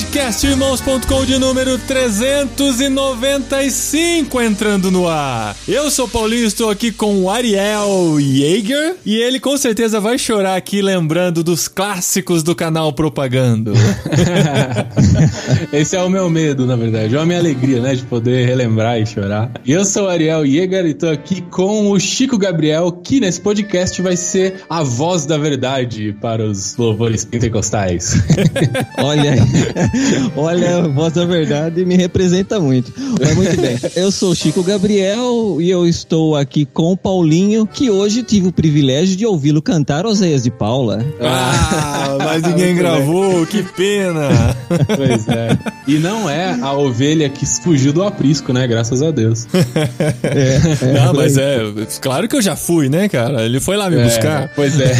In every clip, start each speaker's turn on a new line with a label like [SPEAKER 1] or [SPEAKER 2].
[SPEAKER 1] Podcastirmãos.com de número 395 entrando no ar. Eu sou o Paulinho, estou aqui com o Ariel Jaeger e ele com certeza vai chorar aqui lembrando dos clássicos do canal Propagando.
[SPEAKER 2] Esse é o meu medo, na verdade. É a minha alegria, né? De poder relembrar e chorar. Eu sou o Ariel Jäger e tô aqui com o Chico Gabriel, que nesse podcast vai ser a voz da verdade para os louvores pentecostais.
[SPEAKER 3] Olha, olha, a voz da verdade me representa muito. Mas muito bem. Eu sou Chico Gabriel e eu estou aqui com o Paulinho, que hoje tive o privilégio de ouvi-lo cantar Oséias de Paula.
[SPEAKER 1] Ah, mas ninguém gravou, que pena!
[SPEAKER 2] Pois é. E não é a ovelha que fugiu do aprisco, né? Graças a Deus.
[SPEAKER 3] É,
[SPEAKER 1] Não, mas é, claro que eu já fui, né, cara? Ele foi lá me
[SPEAKER 2] É,
[SPEAKER 1] buscar.
[SPEAKER 2] Pois é.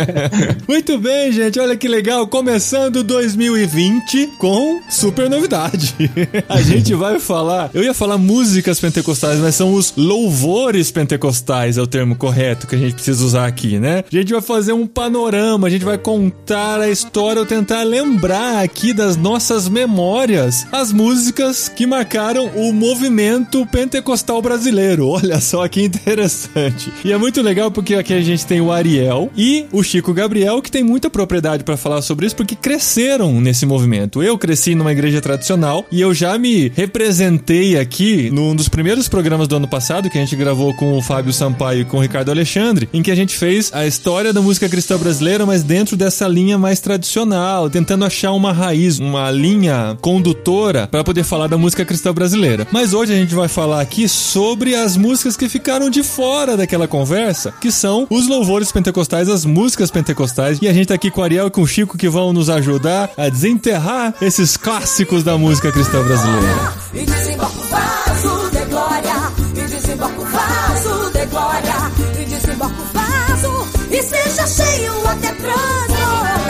[SPEAKER 1] Muito bem, gente, olha que legal. Começando 2020 com super novidade. A gente vai falar, eu ia falar músicas pentecostais, mas são os louvores pentecostais, é o termo correto que a gente precisa usar aqui, né? A gente vai fazer um panorama, a gente vai contar a história, ou tentar lembrar aqui das nossas memórias as músicas que marcaram o movimento pentecostal brasileiro. Olha só que interessante. E é muito legal porque aqui a gente tem o Ariel e o Chico Gabriel, que tem muita propriedade para falar sobre isso, porque cresceram nesse movimento. Eu cresci numa igreja tradicional e eu já me representei aqui num dos primeiros programas do ano passado, que a gente gravou com o Fábio Sampaio e com o Ricardo Alexandre, em que a gente fez a história da música cristã brasileira, mas dentro dessa linha mais tradicional, tentando achar uma raiz, uma linha condutora para poder falar da música cristã brasileira. Mas hoje a gente vai falar aqui sobre as músicas que ficaram de fora daquela conversa, que são os louvores pentecostais, as músicas pentecostais. E a gente tá aqui com o Ariel e com o Chico que vão nos ajudar a desenterrar esses clássicos da música cristã brasileira.
[SPEAKER 4] E o vaso de glória, e o vaso de glória, e o vaso, e seja cheio até transbordar.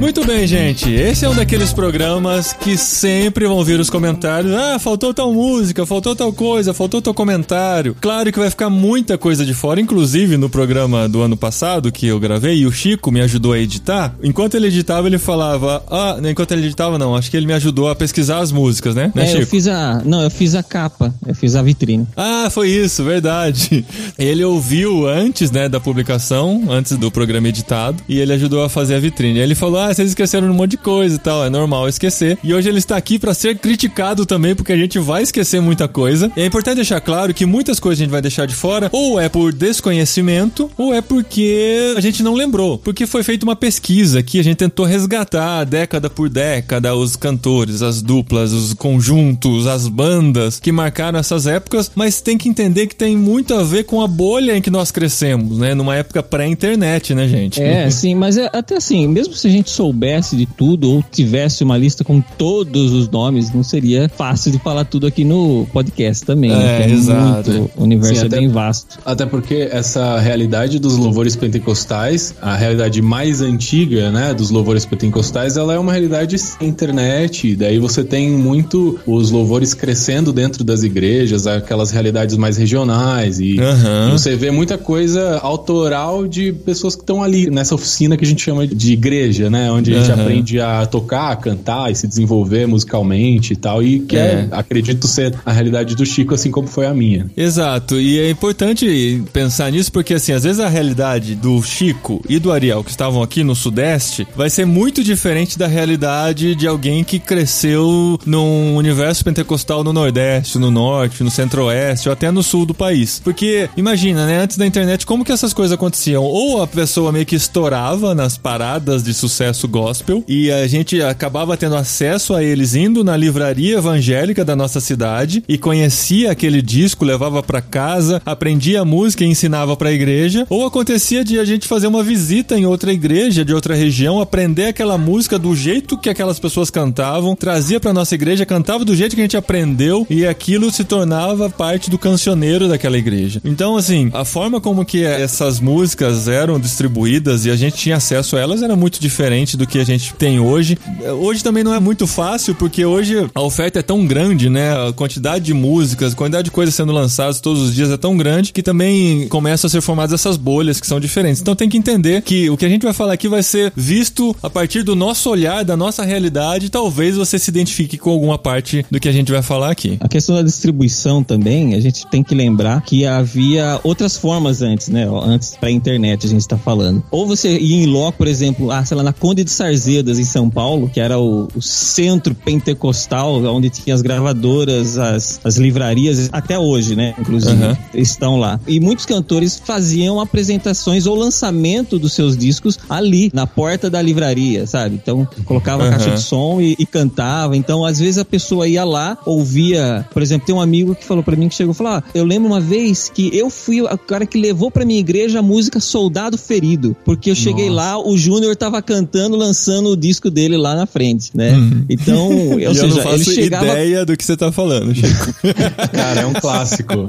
[SPEAKER 1] Muito bem, gente. Esse é um daqueles programas que sempre vão vir os comentários. Ah, faltou tal música, faltou tal coisa, faltou tal comentário. Claro que vai ficar muita coisa de fora, inclusive no programa do ano passado que eu gravei e o Chico me ajudou a editar. Enquanto ele editava, ele falava. Ah, não, enquanto ele editava, não. Acho que ele me ajudou a pesquisar as músicas, né? né
[SPEAKER 3] É, eu
[SPEAKER 1] Chico?
[SPEAKER 3] fiz a. Não, eu fiz a capa, eu fiz a vitrine.
[SPEAKER 1] Ah, foi isso, verdade. Ele ouviu antes, né, da publicação, antes do programa editado, e ele ajudou a fazer a vitrine. Aí ele falou: Ah, vocês esqueceram um monte de coisa e tal, é normal esquecer. E hoje ele está aqui para ser criticado também, porque a gente vai esquecer muita coisa. E é importante deixar claro que muitas coisas a gente vai deixar de fora, ou é por desconhecimento, ou é porque a gente não lembrou. Porque foi feita uma pesquisa que a gente tentou resgatar década por década os cantores, as duplas, os conjuntos, as bandas que marcaram essas épocas, mas tem que entender que tem muito a ver com a bolha em que nós crescemos, né? Numa época pré-internet, né, gente?
[SPEAKER 3] É, sim, mas é, até assim, mesmo se a gente soubesse de tudo ou tivesse uma lista com todos os nomes, não seria fácil de falar tudo aqui no podcast também. né?
[SPEAKER 1] É,
[SPEAKER 3] Que
[SPEAKER 1] exato.
[SPEAKER 3] muito- o universo
[SPEAKER 2] Sim,
[SPEAKER 3] é
[SPEAKER 2] até-
[SPEAKER 3] bem vasto.
[SPEAKER 2] Até porque essa realidade dos louvores pentecostais, a realidade mais antiga, né, dos louvores pentecostais, ela é uma realidade sem internet. Daí você tem muito os louvores crescendo dentro das igrejas, aquelas realidades mais regionais e
[SPEAKER 1] Aham.
[SPEAKER 2] você vê muita coisa autoral de pessoas que estão ali nessa oficina que a gente chama de igreja, né, onde a gente
[SPEAKER 1] Aham.
[SPEAKER 2] aprende a tocar, a cantar e se desenvolver musicalmente e tal, e que
[SPEAKER 1] É.
[SPEAKER 2] é, acredito ser a realidade do Chico assim como foi a minha.
[SPEAKER 1] Exato, e é importante pensar nisso porque, assim, às vezes a realidade do Chico e do Ariel, que estavam aqui no Sudeste, vai ser muito diferente da realidade de alguém que cresceu num universo pentecostal no Nordeste, no Norte, no Centro-Oeste ou até no Sul do país. Porque, imagina, né, antes da internet, como que essas coisas aconteciam? Ou a pessoa meio que estourava nas paradas de sucesso sucesso gospel. E a gente acabava tendo acesso a eles indo na livraria evangélica da nossa cidade e conhecia aquele disco, levava para casa, aprendia a música e ensinava para a igreja, ou acontecia de a gente fazer uma visita em outra igreja de outra região, aprender aquela música do jeito que aquelas pessoas cantavam, trazia para nossa igreja, cantava do jeito que a gente aprendeu e aquilo se tornava parte do cancioneiro daquela igreja. Então, assim, a forma como que essas músicas eram distribuídas e a gente tinha acesso a elas era muito diferente do que a gente tem hoje. Hoje também não é muito fácil, porque hoje a oferta é tão grande, né? A quantidade de músicas, a quantidade de coisas sendo lançadas todos os dias é tão grande que também começam a ser formadas essas bolhas que são diferentes. Então tem que entender que o que a gente vai falar aqui vai ser visto a partir do nosso olhar, da nossa realidade. Talvez você se identifique com alguma parte do que a gente vai falar aqui.
[SPEAKER 3] A questão da distribuição também, a gente tem que lembrar que havia outras formas antes, né? Antes pra internet a gente está falando. Ou você ia em loco, por exemplo, ah, sei lá, na Conde de Sarzedas, em São Paulo, que era o, o centro pentecostal, onde tinha as gravadoras, as, as livrarias, até hoje, né? Inclusive,
[SPEAKER 1] Uhum.
[SPEAKER 3] estão lá. E muitos cantores faziam apresentações ou lançamento dos seus discos ali, na porta da livraria, sabe? Então, colocava a
[SPEAKER 1] Uhum.
[SPEAKER 3] caixa de som e, e cantava. Então, às vezes a pessoa ia lá, ouvia. Por exemplo, tem um amigo que falou pra mim que chegou e falou: ah, Eu lembro uma vez que eu fui o cara que levou pra minha igreja a música Soldado Ferido. Porque eu cheguei lá, o Júnior tava cantando, lançando o disco dele lá na frente, né? Então, ou
[SPEAKER 1] e eu
[SPEAKER 3] seja,
[SPEAKER 1] não
[SPEAKER 3] ele
[SPEAKER 1] faço
[SPEAKER 3] chegava.
[SPEAKER 1] ideia do que você tá falando, Chico.
[SPEAKER 2] Cara, é um clássico.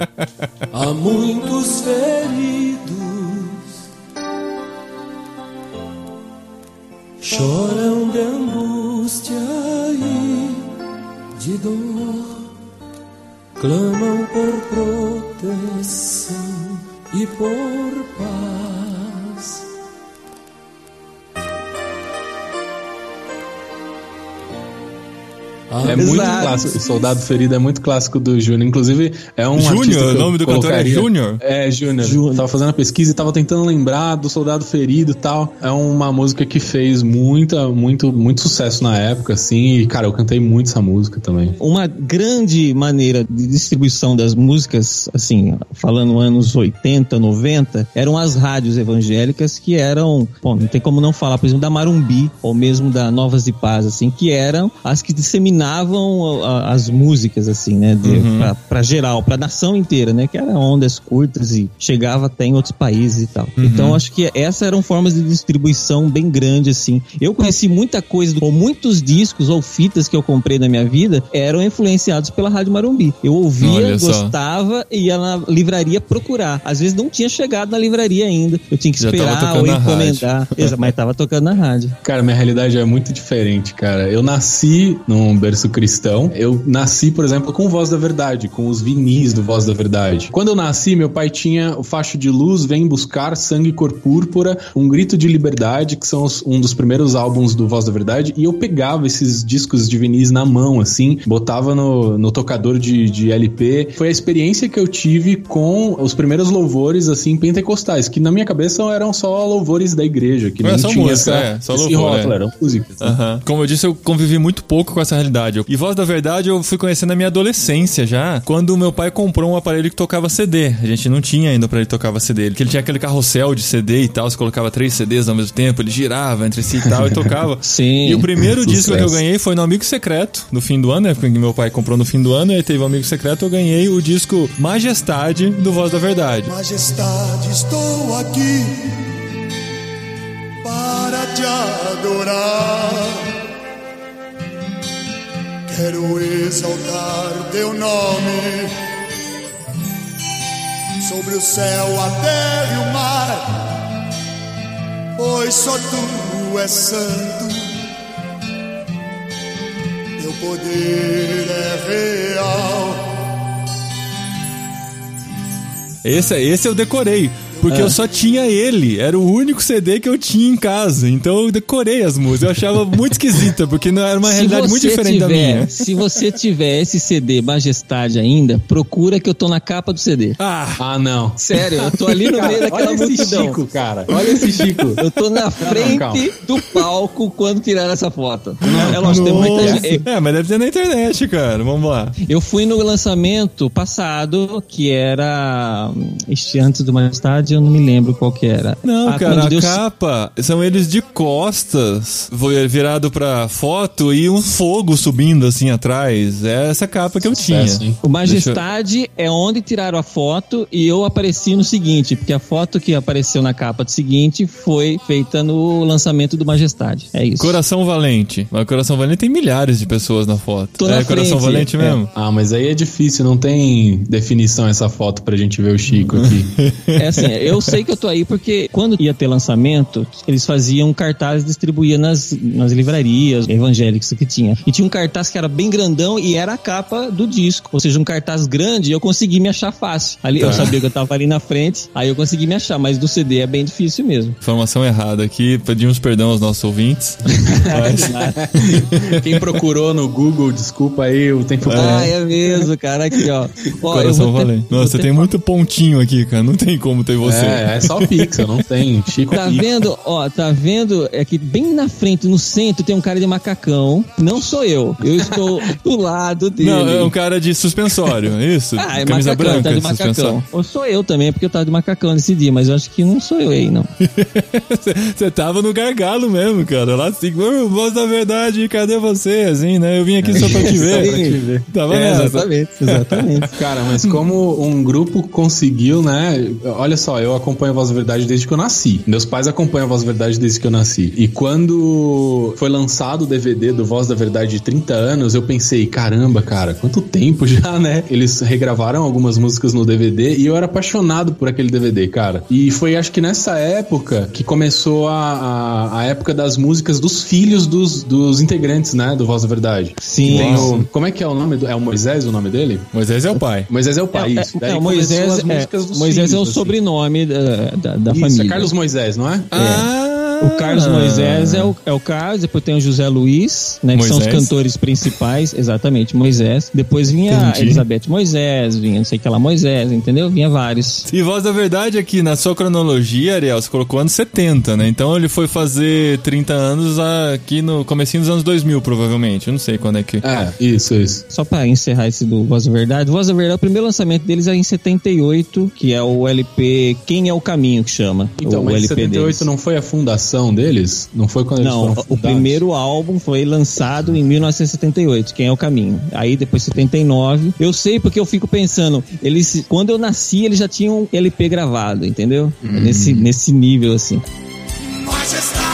[SPEAKER 5] Há muitos feridos choram de angústia e de dor, clamam por proteção e por paz.
[SPEAKER 2] É muito
[SPEAKER 3] Exato.
[SPEAKER 2] clássico. O Soldado Ferido é muito clássico do Júnior. Inclusive, é um
[SPEAKER 1] Júnior?
[SPEAKER 2] artista que
[SPEAKER 1] O
[SPEAKER 2] eu
[SPEAKER 1] nome do cantor é
[SPEAKER 2] colocaria-
[SPEAKER 1] Júnior?
[SPEAKER 2] É, Júnior.
[SPEAKER 3] Júnior.
[SPEAKER 2] Tava fazendo a pesquisa e tava tentando lembrar do Soldado Ferido e tal. É uma música que fez muita, muito, muito sucesso na época, assim. E, cara, eu cantei muito essa música também.
[SPEAKER 3] Uma grande maneira de distribuição das músicas, assim, falando anos 80, 90, eram as rádios evangélicas que eram, bom, não tem como não falar, por exemplo, da Marumbi, ou mesmo da Novas de Paz, assim, que eram as que disseminavam a- as músicas, assim, né, de, pra, pra geral, pra nação inteira, né, que eram ondas curtas e chegava até em outros países e tal. Então, acho que essas eram formas de distribuição bem grande, assim. Eu conheci muita coisa, ou muitos discos ou fitas que eu comprei na minha vida eram influenciados pela Rádio Marumbi. Eu ouvia, gostava e ia na livraria procurar. Às vezes não tinha chegado na livraria ainda. Eu tinha que esperar ou encomendar. Exato, mas tava tocando na rádio.
[SPEAKER 2] Cara, minha realidade é muito diferente, cara. Eu nasci num berço cristão. Eu nasci, por exemplo, com Voz da Verdade, com os vinis do Voz da Verdade. Quando eu nasci, meu pai tinha o facho de luz, Vem Buscar, Sangue Cor Púrpura, Um Grito de Liberdade, que são os- um dos primeiros álbuns do Voz da Verdade. E eu pegava esses discos de vinis na mão, assim, botava no, no tocador de, de LP. Foi a experiência que eu tive com os primeiros louvores, assim, pentecostais, que na minha cabeça eram só louvores da igreja, que
[SPEAKER 1] É
[SPEAKER 2] não
[SPEAKER 1] só
[SPEAKER 2] tinha
[SPEAKER 1] música,
[SPEAKER 2] essa,
[SPEAKER 1] é, só
[SPEAKER 2] esse
[SPEAKER 1] louvor,
[SPEAKER 2] rótulo,
[SPEAKER 1] é.
[SPEAKER 2] eram músicas. né?
[SPEAKER 1] Aham. Como eu disse, eu convivi muito pouco com essa realidade. E Voz da Verdade eu fui conhecer na minha adolescência já, quando o meu pai comprou um aparelho que tocava CD. A gente não tinha ainda para ele tocava CD. Ele, que ele tinha aquele carrossel de CD e tal, você colocava três CDs ao mesmo tempo, ele girava entre si e tal e tocava.
[SPEAKER 3] Sim.
[SPEAKER 1] E o primeiro disco que eu ganhei foi no Amigo Secreto, no fim do ano, né? Porque meu pai comprou no fim do ano, e teve o Amigo Secreto, eu ganhei o disco Majestade do Voz da Verdade.
[SPEAKER 6] Majestade, estou aqui para te adorar. Quero exaltar teu nome sobre o céu, a terra e o mar, pois só tu és santo. Teu poder é real.
[SPEAKER 1] Esse, esse eu decorei. Porque eu só tinha ele. Era o único CD que eu tinha em casa. Então eu decorei as músicas. Eu achava muito esquisita, porque não era uma realidade muito diferente da
[SPEAKER 3] tiver,
[SPEAKER 1] minha.
[SPEAKER 3] Se você tiver esse CD Majestade ainda, procura que eu tô na capa do CD.
[SPEAKER 1] Ah,
[SPEAKER 2] Ah, não.
[SPEAKER 3] Sério, eu tô ali no meio daquela
[SPEAKER 2] Olha esse
[SPEAKER 3] multidão.
[SPEAKER 2] Chico, cara. Olha esse Chico.
[SPEAKER 3] Eu tô na frente
[SPEAKER 2] calma.
[SPEAKER 3] do palco quando tiraram essa foto. Não, é lógico, tem muita gente.
[SPEAKER 1] É, mas deve ter na internet, cara. Vamos lá.
[SPEAKER 3] Eu fui no lançamento passado, que era hum, este antes do Majestade, Majestade eu não me lembro qual que era.
[SPEAKER 1] Não,
[SPEAKER 3] Ah,
[SPEAKER 1] cara, a
[SPEAKER 3] Deus-
[SPEAKER 1] capa são eles de costas, virado pra foto e um fogo subindo assim atrás. É essa capa que eu tinha.
[SPEAKER 2] Hein?
[SPEAKER 3] O Majestade é onde tiraram a foto e eu apareci no seguinte, porque a foto que apareceu na capa do seguinte foi feita no lançamento do Majestade. É isso.
[SPEAKER 1] Coração Valente. Mas Coração Valente tem milhares de pessoas na foto.
[SPEAKER 3] Tô
[SPEAKER 1] é
[SPEAKER 3] na
[SPEAKER 1] Coração
[SPEAKER 3] frente,
[SPEAKER 1] Valente
[SPEAKER 3] é.
[SPEAKER 1] mesmo?
[SPEAKER 2] Ah, mas aí é difícil, não tem definição essa foto pra gente ver o Chico aqui.
[SPEAKER 3] É assim, eu sei que eu tô aí porque quando ia ter lançamento, eles faziam cartazes e distribuíam nas, nas livrarias evangélicas que tinha. E tinha um cartaz que era bem grandão e era a capa do disco. Ou seja, um cartaz grande e eu consegui me achar fácil. Ali eu sabia que eu tava ali na frente, aí eu consegui me achar, mas do CD é bem difícil mesmo.
[SPEAKER 1] Informação errada aqui, pedimos perdão aos nossos ouvintes. Mas-
[SPEAKER 2] Quem procurou no Google, desculpa aí o tempo.
[SPEAKER 3] Ah, é mesmo, cara. Aqui, ó. Ó, eu
[SPEAKER 1] Coração
[SPEAKER 3] vou ter-
[SPEAKER 1] Nossa,
[SPEAKER 3] ter
[SPEAKER 1] tem muito pontinho aqui, cara. Não tem como ter você.
[SPEAKER 2] É, é só pixel, não tem. Chico
[SPEAKER 3] Tá
[SPEAKER 2] Pixel.
[SPEAKER 3] vendo? Ó, tá vendo? É que bem na frente, no centro, tem um cara de macacão. Não sou eu. Eu estou do lado dele.
[SPEAKER 1] Não, é um cara de suspensório, isso?
[SPEAKER 3] Ah, é
[SPEAKER 1] Camisa
[SPEAKER 3] macacão,
[SPEAKER 1] branca,
[SPEAKER 3] tá de macacão. Ou sou eu também, porque eu tava de macacão nesse dia, mas eu acho que não sou eu aí, não.
[SPEAKER 1] Você tava no gargalo mesmo, cara. Lá assim, "Ô, voz da verdade, cadê você? Assim, né? Eu vim aqui só pra te ver.
[SPEAKER 3] Pra te ver.
[SPEAKER 1] Tava
[SPEAKER 3] É,
[SPEAKER 1] nessa.
[SPEAKER 3] exatamente, exatamente.
[SPEAKER 2] Cara, mas como um grupo conseguiu, né? Olha só, eu acompanho a Voz da Verdade desde que eu nasci. Meus pais acompanham a Voz da Verdade desde que eu nasci. E quando foi lançado o DVD do Voz da Verdade de 30 anos, eu pensei, caramba, cara, quanto tempo já, né? Eles regravaram algumas músicas no DVD e eu era apaixonado por aquele DVD, cara. E foi acho que nessa época que começou a, a, a época das músicas dos filhos dos, dos integrantes, né? Do Voz da Verdade.
[SPEAKER 3] Sim.
[SPEAKER 2] Tem o, como é que é o nome? Do, é o Moisés o nome dele?
[SPEAKER 1] Moisés é o pai.
[SPEAKER 2] Moisés é o pai,
[SPEAKER 3] É,
[SPEAKER 2] isso.
[SPEAKER 3] é, é, Moisés,
[SPEAKER 2] as
[SPEAKER 3] é, Moisés é o
[SPEAKER 2] filhos, assim.
[SPEAKER 3] Sobrenome da, da, da
[SPEAKER 2] Isso,
[SPEAKER 3] família.
[SPEAKER 2] é Carlos Moisés, não é?
[SPEAKER 1] Ah,
[SPEAKER 3] O Carlos Moisés é o, é o Carlos, depois tem o José Luiz, né? Que são os
[SPEAKER 1] Moisés.
[SPEAKER 3] cantores principais, exatamente, Moisés. Depois vinha a
[SPEAKER 1] Entendi.
[SPEAKER 3] Elizabeth Moisés, vinha não sei o que lá Moisés, entendeu? Vinha vários.
[SPEAKER 1] E voz da verdade aqui na sua cronologia, Ariel, você colocou anos 70, né? Então ele foi fazer 30 anos aqui no comecinho dos anos 2000, provavelmente. Eu não sei quando é que...
[SPEAKER 2] É, isso, isso.
[SPEAKER 3] Só pra encerrar esse do Voz da Verdade, Voz da Verdade, o primeiro lançamento deles é em 78, que é o LP Quem é o Caminho, que chama.
[SPEAKER 2] Então,
[SPEAKER 3] o
[SPEAKER 2] mas
[SPEAKER 3] LP
[SPEAKER 2] 78
[SPEAKER 3] deles.
[SPEAKER 2] não foi a fundação deles? Não foi quando eles
[SPEAKER 3] Não,
[SPEAKER 2] foram
[SPEAKER 3] o primeiro álbum foi lançado em 1978, Quem é o Caminho. Aí depois 79. Eu sei porque eu fico pensando, eles quando eu nasci, eles já tinham LP gravado, entendeu?
[SPEAKER 2] Hum.
[SPEAKER 3] Nesse nesse nível assim.
[SPEAKER 6] Majestade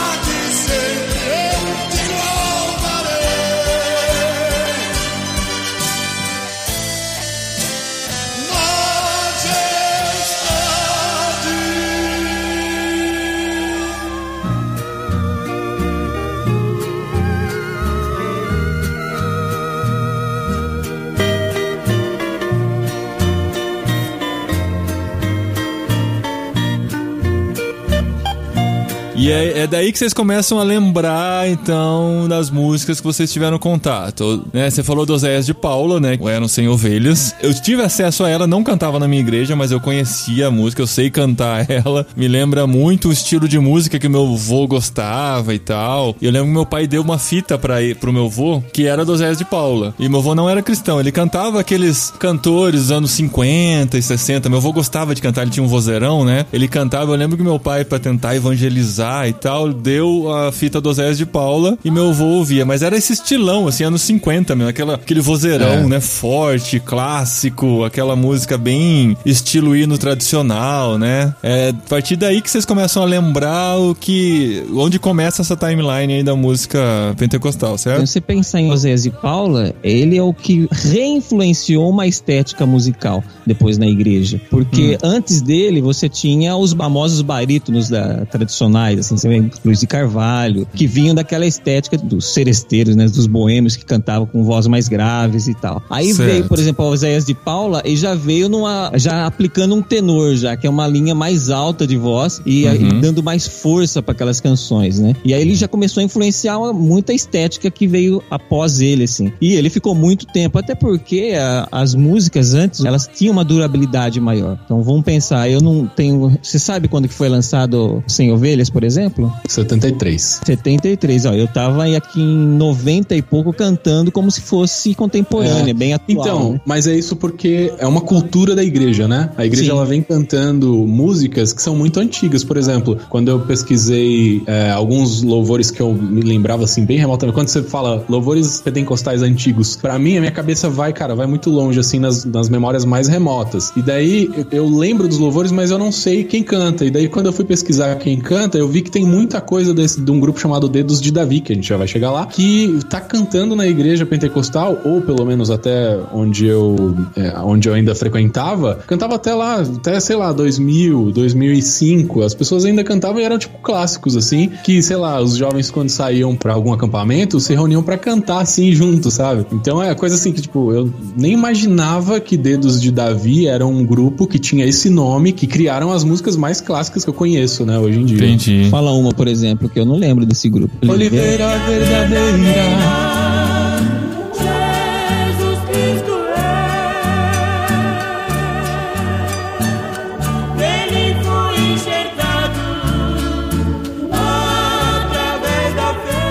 [SPEAKER 1] E é, é daí que vocês começam a lembrar, então, das músicas que vocês tiveram contato. Né? Você falou do Oséias de Paula, né? O Eram Sem Ovelhas. Eu tive acesso a ela, não cantava na minha igreja, mas eu conhecia a música, eu sei cantar ela. Me lembra muito o estilo de música que meu avô gostava e tal. Eu lembro que meu pai deu uma fita pra, pro meu avô, que era do Oséias de Paula. E meu avô não era cristão, ele cantava aqueles cantores dos anos 50 e 60. Meu avô gostava de cantar, ele tinha um vozeirão, né? Ele cantava, eu lembro que meu pai, pra tentar evangelizar e tal, deu a fita do Oséias de Paula e meu avô ouvia. Mas era esse estilão, assim, anos 50 mesmo, aquela, aquele vozeirão,
[SPEAKER 2] É.
[SPEAKER 1] né? Forte, clássico, aquela música bem estilo hino tradicional, né? É a partir daí que vocês começam a lembrar o que. onde começa essa timeline aí da música pentecostal,
[SPEAKER 3] Se
[SPEAKER 1] certo?
[SPEAKER 3] você pensar em Oséias e Paula, ele é o que reinfluenciou uma estética musical depois na igreja. Porque antes dele, você tinha os famosos barítonos da, tradicionais, assim, você vê Luiz de Carvalho, que vinham daquela estética dos seresteiros, né, dos boêmios que cantavam com vozes mais graves e tal. Aí
[SPEAKER 1] Certo.
[SPEAKER 3] veio, por exemplo, a Oséias de Paula e já veio numa, já aplicando um tenor já, que é uma linha mais alta de voz e, e dando mais força para aquelas canções, né? E aí ele já começou a influenciar muita estética que veio após ele, assim. E ele ficou muito tempo, até porque a- as músicas antes, elas tinham uma durabilidade maior. Então vamos pensar, eu não tenho, você sabe quando que foi lançado Sem Ovelhas, por exemplo? Exemplo?
[SPEAKER 2] 73.
[SPEAKER 3] 73, ó. Eu tava aí aqui em 90 e pouco cantando como se fosse contemporânea,
[SPEAKER 2] É.
[SPEAKER 3] bem atual.
[SPEAKER 2] Então,
[SPEAKER 3] né?
[SPEAKER 2] mas é isso porque é uma cultura da igreja, né? A igreja
[SPEAKER 3] Sim.
[SPEAKER 2] ela vem cantando músicas que são muito antigas. Por exemplo, quando eu pesquisei é, alguns louvores que eu me lembrava assim bem remotamente, quando você fala louvores pentecostais antigos, pra mim a minha cabeça vai, cara, vai muito longe assim nas, nas memórias mais remotas. E daí eu, eu lembro dos louvores, mas eu não sei quem canta. E daí quando eu fui pesquisar quem canta, eu vi que tem muita coisa desse, de um grupo chamado Dedos de Davi, que a gente já vai chegar lá, que tá cantando na igreja pentecostal, ou pelo menos até onde eu, é, onde eu ainda frequentava, cantava até lá, até sei lá, 2000, 2005. As pessoas ainda cantavam e eram tipo clássicos, assim, que sei lá, os jovens quando saíam pra algum acampamento se reuniam pra cantar assim junto, sabe? Então é coisa assim que, tipo, eu nem imaginava que Dedos de Davi era um grupo que tinha esse nome, que criaram as músicas mais clássicas que eu conheço, né, hoje em dia.
[SPEAKER 1] Entendi.
[SPEAKER 3] Fala uma, por exemplo, que eu não lembro desse grupo.
[SPEAKER 2] Oliveira verdadeira.
[SPEAKER 5] Jesus Cristo é. Ele foi enxertado através da fé.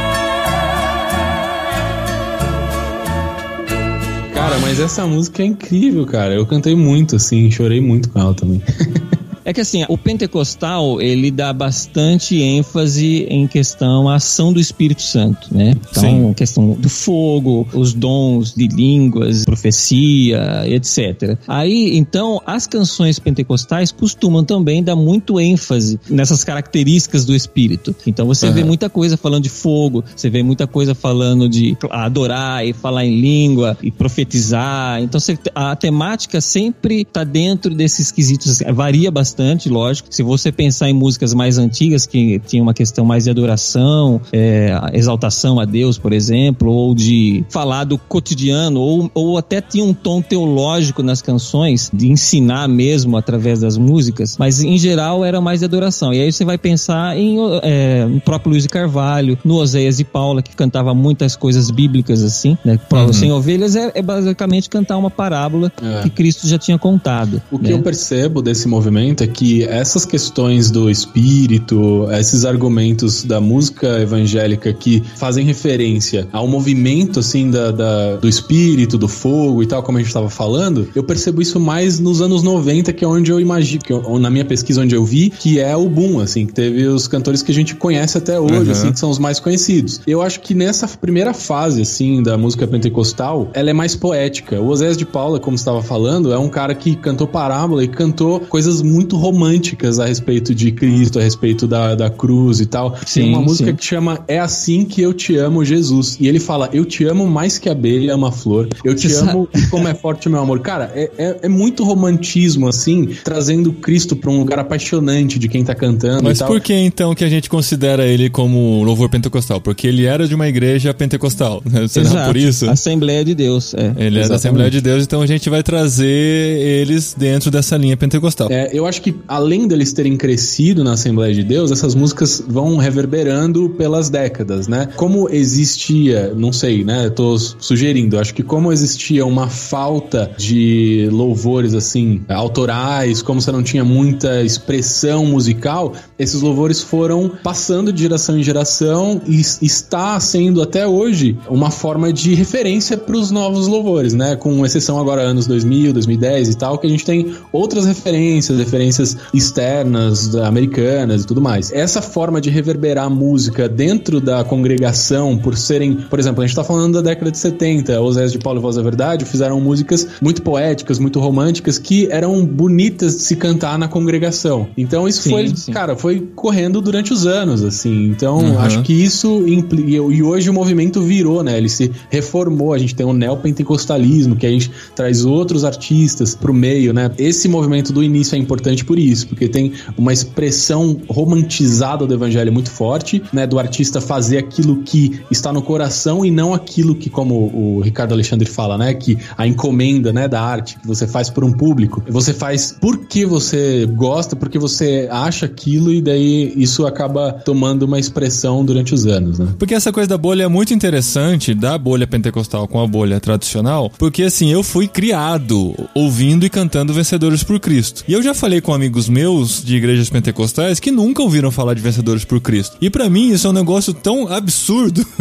[SPEAKER 2] Cara, mas essa música é incrível, cara. Eu cantei muito, assim, chorei muito com ela também.
[SPEAKER 3] É que assim, o pentecostal, ele dá bastante ênfase em questão à ação do Espírito Santo, né? Então,
[SPEAKER 1] Sim.
[SPEAKER 3] questão do fogo, os dons de línguas, profecia, etc. Aí, então, as canções pentecostais costumam também dar muito ênfase nessas características do Espírito. Então, você vê muita coisa falando de fogo, você vê muita coisa falando de adorar e falar em língua e profetizar. Então, a temática sempre está dentro desses quesitos, varia bastante, lógico. Se você pensar em músicas mais antigas, que tinha uma questão mais de adoração, é, exaltação a Deus, por exemplo, ou de falar do cotidiano, ou, ou até tinha um tom teológico nas canções, de ensinar mesmo através das músicas, mas em geral era mais de adoração. E aí você vai pensar em, é, no próprio Luiz de Carvalho, no Oséias de Paula, que cantava muitas coisas bíblicas assim, né? Prova sem ovelhas é, é basicamente cantar uma parábola
[SPEAKER 2] É.
[SPEAKER 3] que Cristo já tinha contado.
[SPEAKER 2] O que
[SPEAKER 3] né?
[SPEAKER 2] eu percebo desse movimento é que essas questões do espírito, esses argumentos da música evangélica que fazem referência ao movimento assim da, da- do espírito, do fogo e tal, como a gente estava falando, eu percebo isso mais nos anos 90, que é onde eu imagino, que eu- na minha pesquisa onde eu vi, que é o boom, assim, que teve os cantores que a gente conhece até hoje,
[SPEAKER 1] Uhum.
[SPEAKER 2] assim, que são os mais conhecidos. Eu acho que nessa primeira fase, assim, da música pentecostal, ela é mais poética. O Osés de Paula, como estava falando, é um cara que cantou parábola e cantou coisas muito românticas a respeito de Cristo, a respeito da, da cruz e tal.
[SPEAKER 3] Sim,
[SPEAKER 2] Tem uma música
[SPEAKER 3] sim.
[SPEAKER 2] que chama É Assim Que Eu Te Amo, Jesus. E ele fala, eu te amo mais que a abelha ama a flor. Eu te
[SPEAKER 3] Você
[SPEAKER 2] amo e como é forte o meu amor. Cara, é, é, é muito romantismo, assim, trazendo Cristo pra um lugar apaixonante de quem tá cantando
[SPEAKER 1] Mas
[SPEAKER 2] e tal.
[SPEAKER 1] por que então que a gente considera ele como louvor pentecostal? Porque ele era de uma igreja pentecostal. né? Será
[SPEAKER 3] Exato.
[SPEAKER 1] por isso?
[SPEAKER 3] Assembleia de Deus, é.
[SPEAKER 1] Ele é da. Assembleia de Deus, então a gente vai trazer eles dentro dessa linha pentecostal.
[SPEAKER 2] É, eu acho que além deles terem crescido na Assembleia de Deus, essas músicas vão reverberando pelas décadas, né? Como existia, não sei, né? Tô sugerindo, acho que como existia uma falta de louvores assim autorais, como você não tinha muita expressão musical, esses louvores foram passando de geração em geração e está sendo até hoje uma forma de referência para os novos louvores, né? Com exceção agora anos 2000, 2010 e tal, que a gente tem outras referências, referências externas, da- americanas e tudo mais. Essa forma de reverberar a música dentro da congregação, por serem, por exemplo, a gente tá falando da década de 70, Osés de Paulo e Voz da Verdade fizeram músicas muito poéticas, muito românticas, que eram bonitas de se cantar na congregação. Então isso
[SPEAKER 3] Sim,
[SPEAKER 2] foi,
[SPEAKER 3] sim.
[SPEAKER 2] cara, foi correndo durante os anos, assim. Então
[SPEAKER 1] Uhum.
[SPEAKER 2] acho que isso impli... e e hoje o movimento virou, né? Ele se reformou. A gente tem o neopentecostalismo, que a gente traz outros artistas pro meio, né? Esse movimento do início é importante por isso, porque tem uma expressão romantizada do evangelho muito forte, né? Do artista fazer aquilo que está no coração e não aquilo que, como o Ricardo Alexandre fala, né? Que a encomenda, né? Da arte que você faz por um público, você faz porque você gosta, porque você acha aquilo e daí isso acaba tomando uma expressão durante os anos, né?
[SPEAKER 1] Porque essa coisa da bolha é muito interessante, da bolha pentecostal com a bolha tradicional, porque assim, eu fui criado ouvindo e cantando Vencedores por Cristo. E eu já falei com amigos meus de igrejas pentecostais que nunca ouviram falar de Vencedores por Cristo. E pra mim isso é um negócio tão absurdo.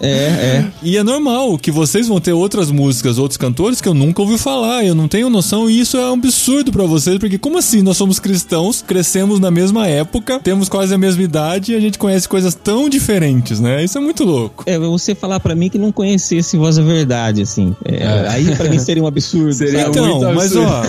[SPEAKER 3] É, é.
[SPEAKER 1] E é normal que vocês vão ter outras músicas, outros cantores que eu nunca ouvi falar, eu não tenho noção e isso é um absurdo pra vocês, porque como assim nós somos cristãos, crescemos na mesma época, temos quase a mesma idade e a gente conhece coisas tão diferentes, né? Isso é muito louco.
[SPEAKER 3] É, você falar pra mim que não conhecesse Voz da Verdade, assim. É, Aí pra mim seria um absurdo.
[SPEAKER 2] Seria
[SPEAKER 1] Então, mas ó,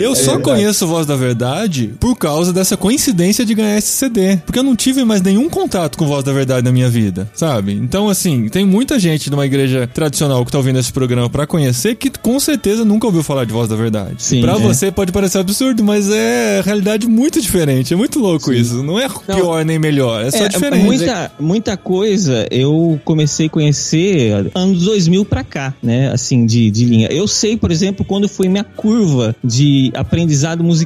[SPEAKER 1] eu só conheço Voz da Verdade por causa dessa coincidência de ganhar esse CD. Porque eu não tive mais nenhum contato com Voz da Verdade na minha vida, sabe? Então, assim, tem muita gente de uma igreja tradicional que tá ouvindo esse programa pra conhecer que com certeza nunca ouviu falar de Voz da Verdade.
[SPEAKER 3] Sim,
[SPEAKER 1] pra
[SPEAKER 3] é.
[SPEAKER 1] você pode parecer absurdo, mas é realidade muito diferente. É muito louco isso. Não é pior nem melhor, é só
[SPEAKER 3] É,
[SPEAKER 1] diferente.
[SPEAKER 3] Muita, muita coisa eu comecei a conhecer anos 2000 pra cá, né? Assim, de, de linha. Eu sei, por exemplo, quando foi minha curva de aprendizado musical.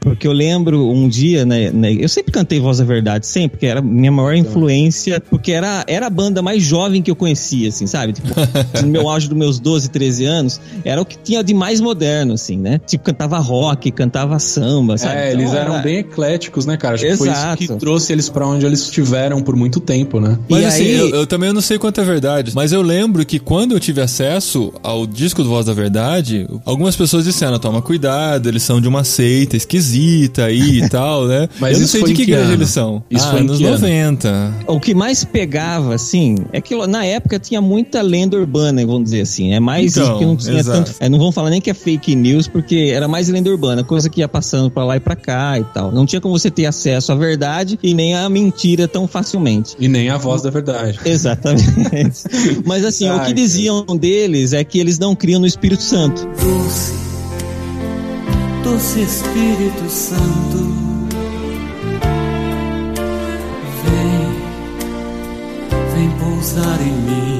[SPEAKER 3] Porque eu lembro um dia, né? né, eu sempre cantei Voz da Verdade, sempre, porque era minha maior influência, porque era, era a banda mais jovem que eu conhecia, assim, sabe? Tipo, no meu auge dos meus 12, 13 anos, era o que tinha de mais moderno, assim, né? Tipo, cantava rock, cantava samba, sabe?
[SPEAKER 2] É,
[SPEAKER 3] Então,
[SPEAKER 2] eles eram
[SPEAKER 3] era-
[SPEAKER 2] bem ecléticos, né, cara? Acho que foi isso
[SPEAKER 3] Exato.
[SPEAKER 2] que trouxe eles pra onde eles estiveram por muito tempo, né?
[SPEAKER 1] Mas
[SPEAKER 3] E
[SPEAKER 1] assim,
[SPEAKER 3] aí-
[SPEAKER 1] eu, eu também não sei quanto é verdade, mas eu lembro que quando eu tive acesso ao disco do Voz da Verdade, algumas pessoas disseram, toma cuidado, eles são de uma seita esquisita aí e tal, né?
[SPEAKER 2] Mas
[SPEAKER 1] eu não
[SPEAKER 2] isso
[SPEAKER 1] sei
[SPEAKER 2] foi
[SPEAKER 1] de que
[SPEAKER 2] que
[SPEAKER 1] igreja eles são.
[SPEAKER 2] Isso
[SPEAKER 1] ah,
[SPEAKER 2] foi
[SPEAKER 1] anos
[SPEAKER 2] que ano?
[SPEAKER 1] 90.
[SPEAKER 3] O que mais pegava, assim, é que na época tinha muita lenda urbana, vamos dizer assim. É mais
[SPEAKER 1] Então,
[SPEAKER 3] que não tinha
[SPEAKER 1] exato.
[SPEAKER 3] tanto. É, não vamos falar nem que é fake news, porque era mais lenda urbana, coisa que ia passando pra lá e pra cá e tal. Não tinha como você ter acesso à verdade e nem à mentira tão facilmente.
[SPEAKER 2] E nem a voz da verdade.
[SPEAKER 3] Exatamente. Mas assim, o
[SPEAKER 2] Ai,
[SPEAKER 3] que diziam deles é que eles não criam no Espírito Santo.
[SPEAKER 5] Doce, doce Espírito Santo, vem, vem pousar em mim.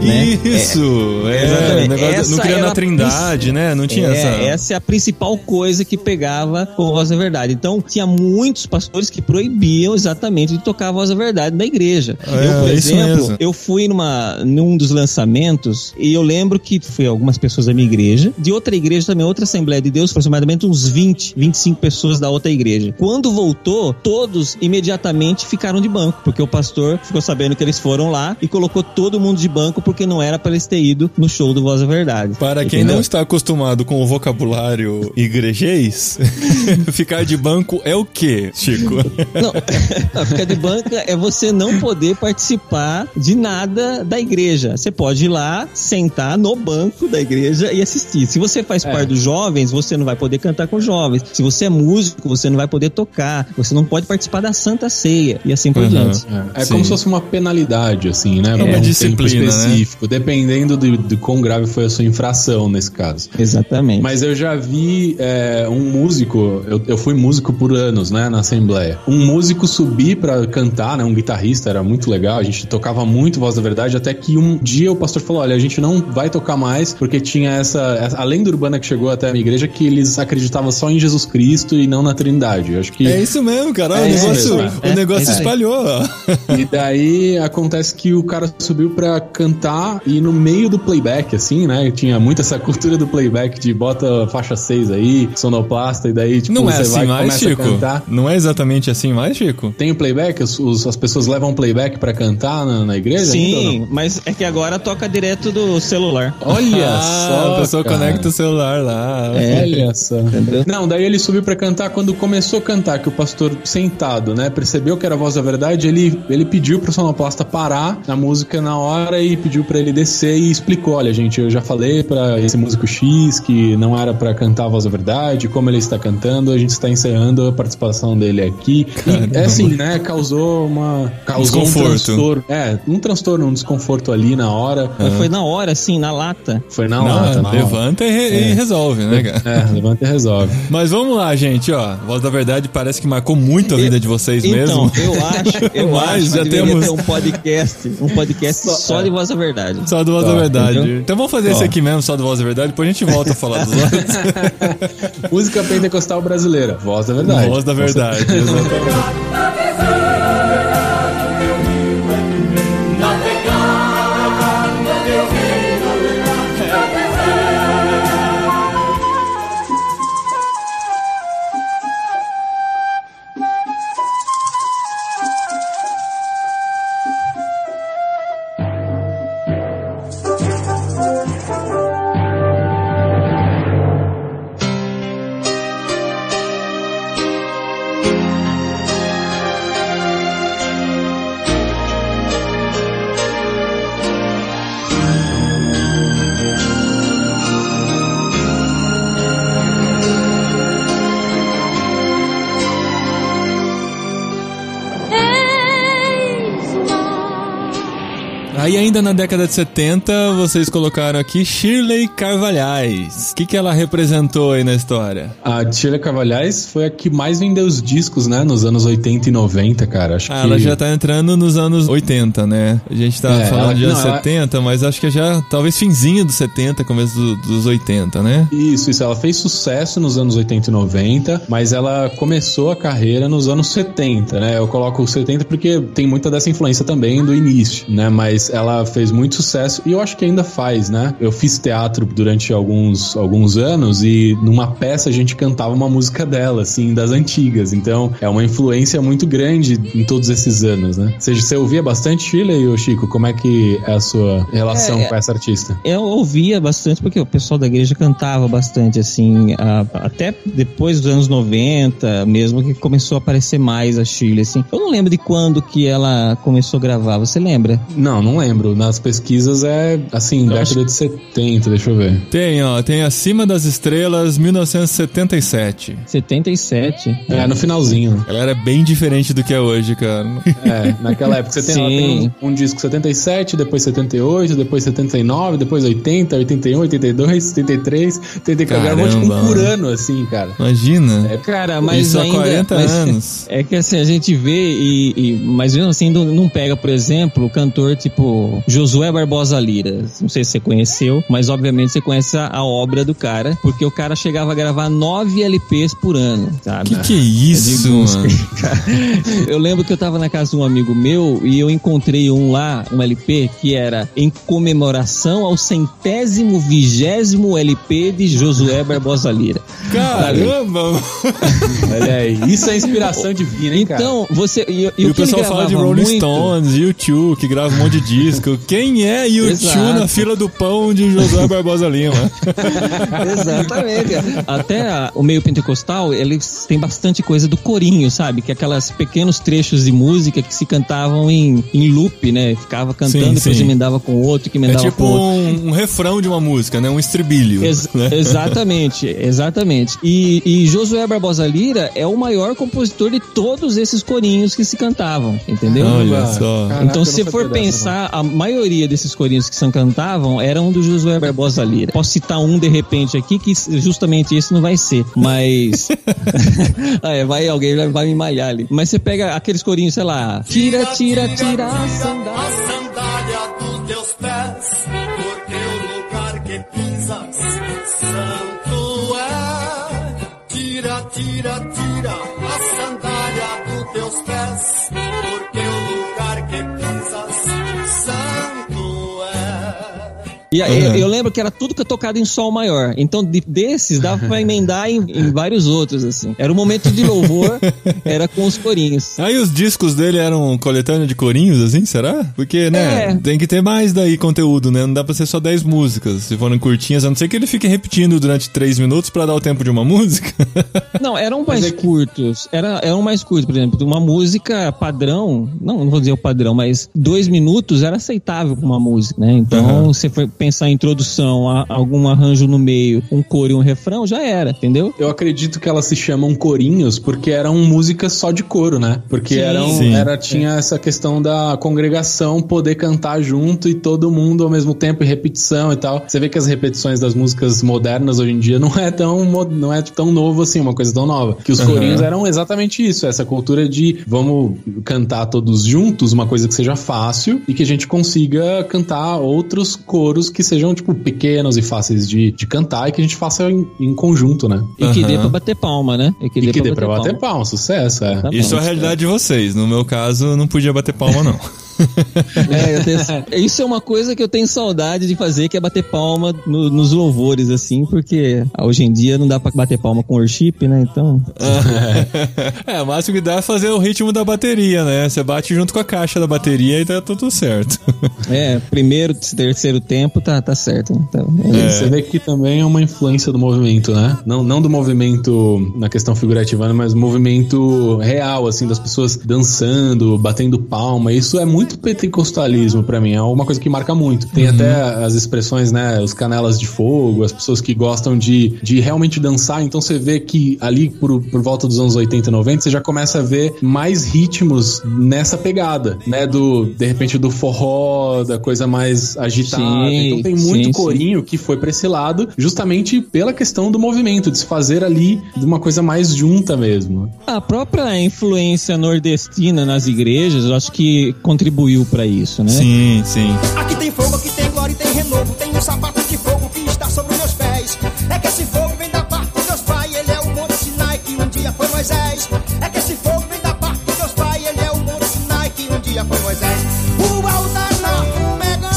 [SPEAKER 3] Né?
[SPEAKER 1] Isso, é,
[SPEAKER 3] Exatamente.
[SPEAKER 1] o negócio, não criando a trindade, né? Não tinha
[SPEAKER 3] É,
[SPEAKER 1] essa...
[SPEAKER 3] essa é a principal coisa que pegava com a voz da verdade. Então, tinha muitos pastores que proibiam exatamente de tocar a voz da verdade na igreja.
[SPEAKER 1] É,
[SPEAKER 3] eu, por
[SPEAKER 1] isso
[SPEAKER 3] exemplo,
[SPEAKER 1] mesmo.
[SPEAKER 3] eu fui numa, num dos lançamentos e eu lembro que foi algumas pessoas da minha igreja, de outra igreja também, outra Assembleia de Deus, aproximadamente uns 20, 25 pessoas da outra igreja. Quando voltou, todos imediatamente ficaram de banco, porque o pastor ficou sabendo que eles foram lá e colocou todo mundo de banco porque não era para eles ter ido no show do Voz da Verdade.
[SPEAKER 1] Para quem
[SPEAKER 3] Entendeu?
[SPEAKER 1] não está acostumado com o vocabulário igrejês, ficar de banco é o quê, Chico?
[SPEAKER 3] Não, não, ficar de banca é você não poder participar de nada da igreja. Você pode ir lá, sentar no banco da igreja e assistir. Se você faz
[SPEAKER 2] É.
[SPEAKER 3] parte dos jovens, você não vai poder cantar com os jovens. Se você é músico, você não vai poder tocar. Você não pode participar da Santa Ceia e assim por
[SPEAKER 1] Uhum.
[SPEAKER 3] diante.
[SPEAKER 2] É, é como se fosse uma penalidade, assim, né?
[SPEAKER 1] É uma
[SPEAKER 2] um
[SPEAKER 1] disciplina, né?
[SPEAKER 2] Específico, dependendo do, do quão grave foi a sua infração nesse caso.
[SPEAKER 3] Exatamente.
[SPEAKER 2] Mas eu já vi é, um músico, eu, eu fui músico por anos, né, na Assembleia. Um músico subir pra cantar, né, um guitarrista, era muito legal, a gente tocava muito Voz da Verdade, até que um dia o pastor falou, olha, a gente não vai tocar mais, porque tinha essa, essa a lenda urbana que chegou até a minha igreja, que eles acreditavam só em Jesus Cristo e não na Trindade. Eu acho que...
[SPEAKER 1] É isso mesmo, cara.
[SPEAKER 2] É
[SPEAKER 1] o negócio,
[SPEAKER 2] mesmo,
[SPEAKER 1] o
[SPEAKER 3] é.
[SPEAKER 1] negócio
[SPEAKER 3] É
[SPEAKER 1] espalhou.
[SPEAKER 2] E daí acontece que o cara subiu pra cantar e no meio do playback, assim, né? Tinha muito essa cultura do playback de bota faixa 6 aí, sonoplasta, e daí, tipo,
[SPEAKER 1] Não é
[SPEAKER 2] você
[SPEAKER 1] assim
[SPEAKER 2] vai
[SPEAKER 1] mais,
[SPEAKER 2] começa
[SPEAKER 1] Chico?
[SPEAKER 2] a cantar.
[SPEAKER 1] Não é exatamente assim mais, Chico?
[SPEAKER 2] Tem o playback? Os, os- as pessoas levam playback pra cantar na, na igreja?
[SPEAKER 3] Sim, mas é que agora toca direto do celular.
[SPEAKER 2] Olha
[SPEAKER 1] ah,
[SPEAKER 2] só.
[SPEAKER 1] a pessoa
[SPEAKER 2] cara.
[SPEAKER 1] conecta o celular lá.
[SPEAKER 3] É.
[SPEAKER 2] Olha só.
[SPEAKER 3] Entendeu?
[SPEAKER 2] Não, daí ele subiu pra cantar. Quando começou a cantar, que o pastor sentado, né, percebeu que era a voz da verdade, ele, ele pediu pro sonoplasta parar a música na hora e pediu pra ele descer e explicou: olha, gente, eu já falei pra esse músico X que não era pra cantar a voz da verdade, como ele está cantando, a gente está encerrando a participação dele aqui. E, é assim, né, causou uma. Causou um
[SPEAKER 1] Desconforto.
[SPEAKER 2] transtorno. É, um transtorno, um desconforto ali na hora.
[SPEAKER 3] Foi na hora, assim, na lata.
[SPEAKER 2] Foi na
[SPEAKER 1] Não,
[SPEAKER 2] lata, na hora.
[SPEAKER 1] levanta e, re- e resolve, né, cara?
[SPEAKER 2] É, levanta e resolve.
[SPEAKER 1] Mas vamos lá, gente, ó. Voz da Verdade parece que marcou muito a vida de vocês
[SPEAKER 3] Então,
[SPEAKER 1] mesmo.
[SPEAKER 3] eu acho, eu
[SPEAKER 1] Mas
[SPEAKER 3] acho
[SPEAKER 1] já
[SPEAKER 3] que
[SPEAKER 1] temos-
[SPEAKER 3] ter um podcast, um podcast só, de voz da verdade.
[SPEAKER 1] Só do Voz
[SPEAKER 2] Só,
[SPEAKER 1] da Verdade.
[SPEAKER 3] entendeu?
[SPEAKER 1] Então vamos fazer esse aqui mesmo, só do Voz da Verdade, depois a gente volta a falar dos outros.
[SPEAKER 2] Música pentecostal brasileira, voz da verdade.
[SPEAKER 1] Voz da Verdade, exatamente. na década de 70, vocês colocaram aqui Shirley Carvalhais. O que, que ela representou aí na história?
[SPEAKER 2] A Shirley Carvalhais foi a que mais vendeu os discos, né? Nos anos 80 e 90, cara. Acho
[SPEAKER 1] Ah,
[SPEAKER 2] que...
[SPEAKER 1] ela já tá entrando nos anos 80, né? A gente tá
[SPEAKER 2] É,
[SPEAKER 1] falando de anos
[SPEAKER 2] não, ela-
[SPEAKER 1] 70, mas acho que já, talvez finzinho dos 70, começo do- dos 80, né?
[SPEAKER 2] Isso, isso. Ela fez sucesso nos anos 80 e 90, mas ela começou a carreira nos anos 70, né? Eu coloco o 70 porque tem muita dessa influência também do início, né? Mas ela fez muito sucesso e eu acho que ainda faz, né? Eu fiz teatro durante alguns, alguns anos e numa peça a gente cantava uma música dela, assim, das antigas. Então é uma influência muito grande em todos esses anos, né? Você, você ouvia bastante Shirley, ô Chico? Como é que é a sua relação
[SPEAKER 3] É,
[SPEAKER 2] com essa artista?
[SPEAKER 3] Eu ouvia bastante porque o pessoal da igreja cantava bastante, assim, a- até depois dos anos 90, mesmo que começou a aparecer mais a Shirley, assim. Eu não lembro de quando que ela começou a gravar, você lembra?
[SPEAKER 2] Não, não lembro. Nas pesquisas é, assim, década de 70, deixa eu ver.
[SPEAKER 1] Tem, ó, tem Acima das Estrelas, 1977.
[SPEAKER 3] 77.
[SPEAKER 2] É, no finalzinho.
[SPEAKER 1] Ela era bem diferente do que é hoje, cara.
[SPEAKER 2] É, naquela época. Você tem, tem
[SPEAKER 3] Sim.
[SPEAKER 2] um, um disco 77, depois 78, depois 79, depois 80, 81, 82, 73, 84. Gravou tipo um
[SPEAKER 1] Caramba.
[SPEAKER 2] por ano, assim, cara.
[SPEAKER 1] Imagina.
[SPEAKER 2] É,
[SPEAKER 3] Cara, mas
[SPEAKER 1] Isso há
[SPEAKER 3] ainda...
[SPEAKER 1] 40
[SPEAKER 3] mas-
[SPEAKER 1] anos.
[SPEAKER 3] É que assim, a gente vê e, e- mas mesmo assim não, não pega, por exemplo, o cantor tipo Josué Barbosa Lira. Não sei se você conheceu, mas obviamente você conhece a, obra do cara, porque o cara chegava a gravar nove LPs por ano, sabe?
[SPEAKER 1] Que que é isso, mano?
[SPEAKER 3] Eu lembro que eu tava na casa de um amigo meu e eu encontrei um lá, um LP, que era em comemoração ao centésimo vigésimo LP de Josué Barbosa Lira.
[SPEAKER 1] Caramba!
[SPEAKER 2] Olha aí. Isso é inspiração divina, hein, cara?
[SPEAKER 3] Então, você. E, e
[SPEAKER 1] E,
[SPEAKER 3] o
[SPEAKER 1] o pessoal fala de Rolling
[SPEAKER 3] muito-
[SPEAKER 1] Stones, U2, que grava um monte de disco. Quem é U2
[SPEAKER 3] Exato.
[SPEAKER 1] na fila do pão de Josué Barbosa Lima?
[SPEAKER 3] Exatamente. Até a- o meio pentecostal, eles têm bastante coisa do corinho, sabe? Que é aquelas pequenos trechos de música que se cantavam em, em loop, né? Ficava cantando,
[SPEAKER 1] Sim,
[SPEAKER 3] depois
[SPEAKER 1] sim.
[SPEAKER 3] emendava com outro, que
[SPEAKER 1] É
[SPEAKER 3] emendava
[SPEAKER 1] tipo
[SPEAKER 3] com outro.
[SPEAKER 1] um, um refrão de uma música, né? Um estribilho.
[SPEAKER 3] Ex-
[SPEAKER 1] né?
[SPEAKER 3] Exatamente, exatamente. E, e Josué Barbosa Lira é o maior compositor de todos esses corinhos que se cantavam, entendeu?
[SPEAKER 1] Olha só.
[SPEAKER 2] Caraca,
[SPEAKER 3] então, se for
[SPEAKER 2] dessa,
[SPEAKER 3] pensar, a maioria desses corinhos que se cantavam eram do Josué Barbosa Lira. Posso citar um de repente aqui, que justamente esse não vai ser, mas. ah, é, vai alguém vai- vai me malhar ali. Mas você pega aqueles corinhos, sei lá. Tira, tira, tira a sandália.
[SPEAKER 6] a sandália
[SPEAKER 3] E aí,
[SPEAKER 1] Uhum.
[SPEAKER 3] eu, eu lembro que era tudo que é tocado em sol maior. Então, de- desses, dava pra emendar em, em vários outros, assim. Era o momento de louvor, era com os corinhos.
[SPEAKER 1] Aí os discos dele eram coletânea de corinhos, assim, será? Porque, né,
[SPEAKER 3] É.
[SPEAKER 1] tem que ter mais daí conteúdo, né? Não dá pra ser só 10 músicas. Se forem curtinhas, a não ser que ele fique repetindo durante 3 minutos pra dar o tempo de uma música.
[SPEAKER 3] Não, eram mais
[SPEAKER 2] é que-
[SPEAKER 3] curtos. Era, eram mais curtos, por exemplo, uma música padrão, não, não vou dizer o padrão, mas dois minutos era aceitável pra uma música, né? Então,
[SPEAKER 1] Uhum.
[SPEAKER 3] se for pensar em introdução, a- algum arranjo no meio, um coro e um refrão, já era, entendeu?
[SPEAKER 2] Eu acredito que elas se chamam corinhos porque eram músicas só de coro, né? Porque
[SPEAKER 3] Sim.
[SPEAKER 2] eram,
[SPEAKER 1] Sim.
[SPEAKER 2] era, tinha essa questão da congregação poder cantar junto e todo mundo ao mesmo tempo em repetição e tal. Você vê que as repetições das músicas modernas hoje em dia não é tão, não é tão novo assim, uma coisa tão nova. Que os
[SPEAKER 1] Aham.
[SPEAKER 2] corinhos eram exatamente isso, essa cultura de vamos cantar todos juntos, uma coisa que seja fácil e que a gente consiga cantar outros coros que sejam, tipo, pequenos e fáceis de, de cantar e que a gente faça em, em conjunto, né?
[SPEAKER 3] E que dê
[SPEAKER 1] Aham.
[SPEAKER 3] pra bater palma, né?
[SPEAKER 2] E que dê pra bater
[SPEAKER 3] palma.
[SPEAKER 2] palma, sucesso, é.
[SPEAKER 3] Tá
[SPEAKER 1] Isso é a realidade de vocês. No meu caso, não podia bater palma, não.
[SPEAKER 3] É, eu tenho- isso é uma coisa que eu tenho saudade de fazer, que é bater palma no- nos louvores, assim, porque hoje em dia não dá pra bater palma com worship, né? Então.
[SPEAKER 1] é, o máximo que dá é fazer o ritmo da bateria, né? Você bate junto com a caixa da bateria e tá tudo certo.
[SPEAKER 3] É, primeiro, terceiro tempo, tá, tá certo. né? Então, é
[SPEAKER 2] Você vê que também é uma influência do movimento, né? Não, não do movimento na questão figurativa, né? mas movimento real, assim, das pessoas dançando, batendo palma. Isso é muito muito pentecostalismo pra mim, é uma coisa que marca muito. Tem
[SPEAKER 1] Uhum.
[SPEAKER 2] até as expressões, né, os canelas de fogo, as pessoas que gostam de, de realmente dançar, então você vê que ali por, por volta dos anos 80 e 90, você já começa a ver mais ritmos nessa pegada, né, do, de repente do forró, da coisa mais agitada.
[SPEAKER 3] Sim,
[SPEAKER 2] então tem muito
[SPEAKER 3] sim,
[SPEAKER 2] corinho que foi pra esse lado, justamente pela questão do movimento, de se fazer ali de uma coisa mais junta mesmo.
[SPEAKER 3] A própria influência nordestina nas igrejas, eu acho que contribuiu pra isso, né?
[SPEAKER 1] Sim, sim.
[SPEAKER 6] Aqui tem fogo, aqui tem glória e tem renovo. Tem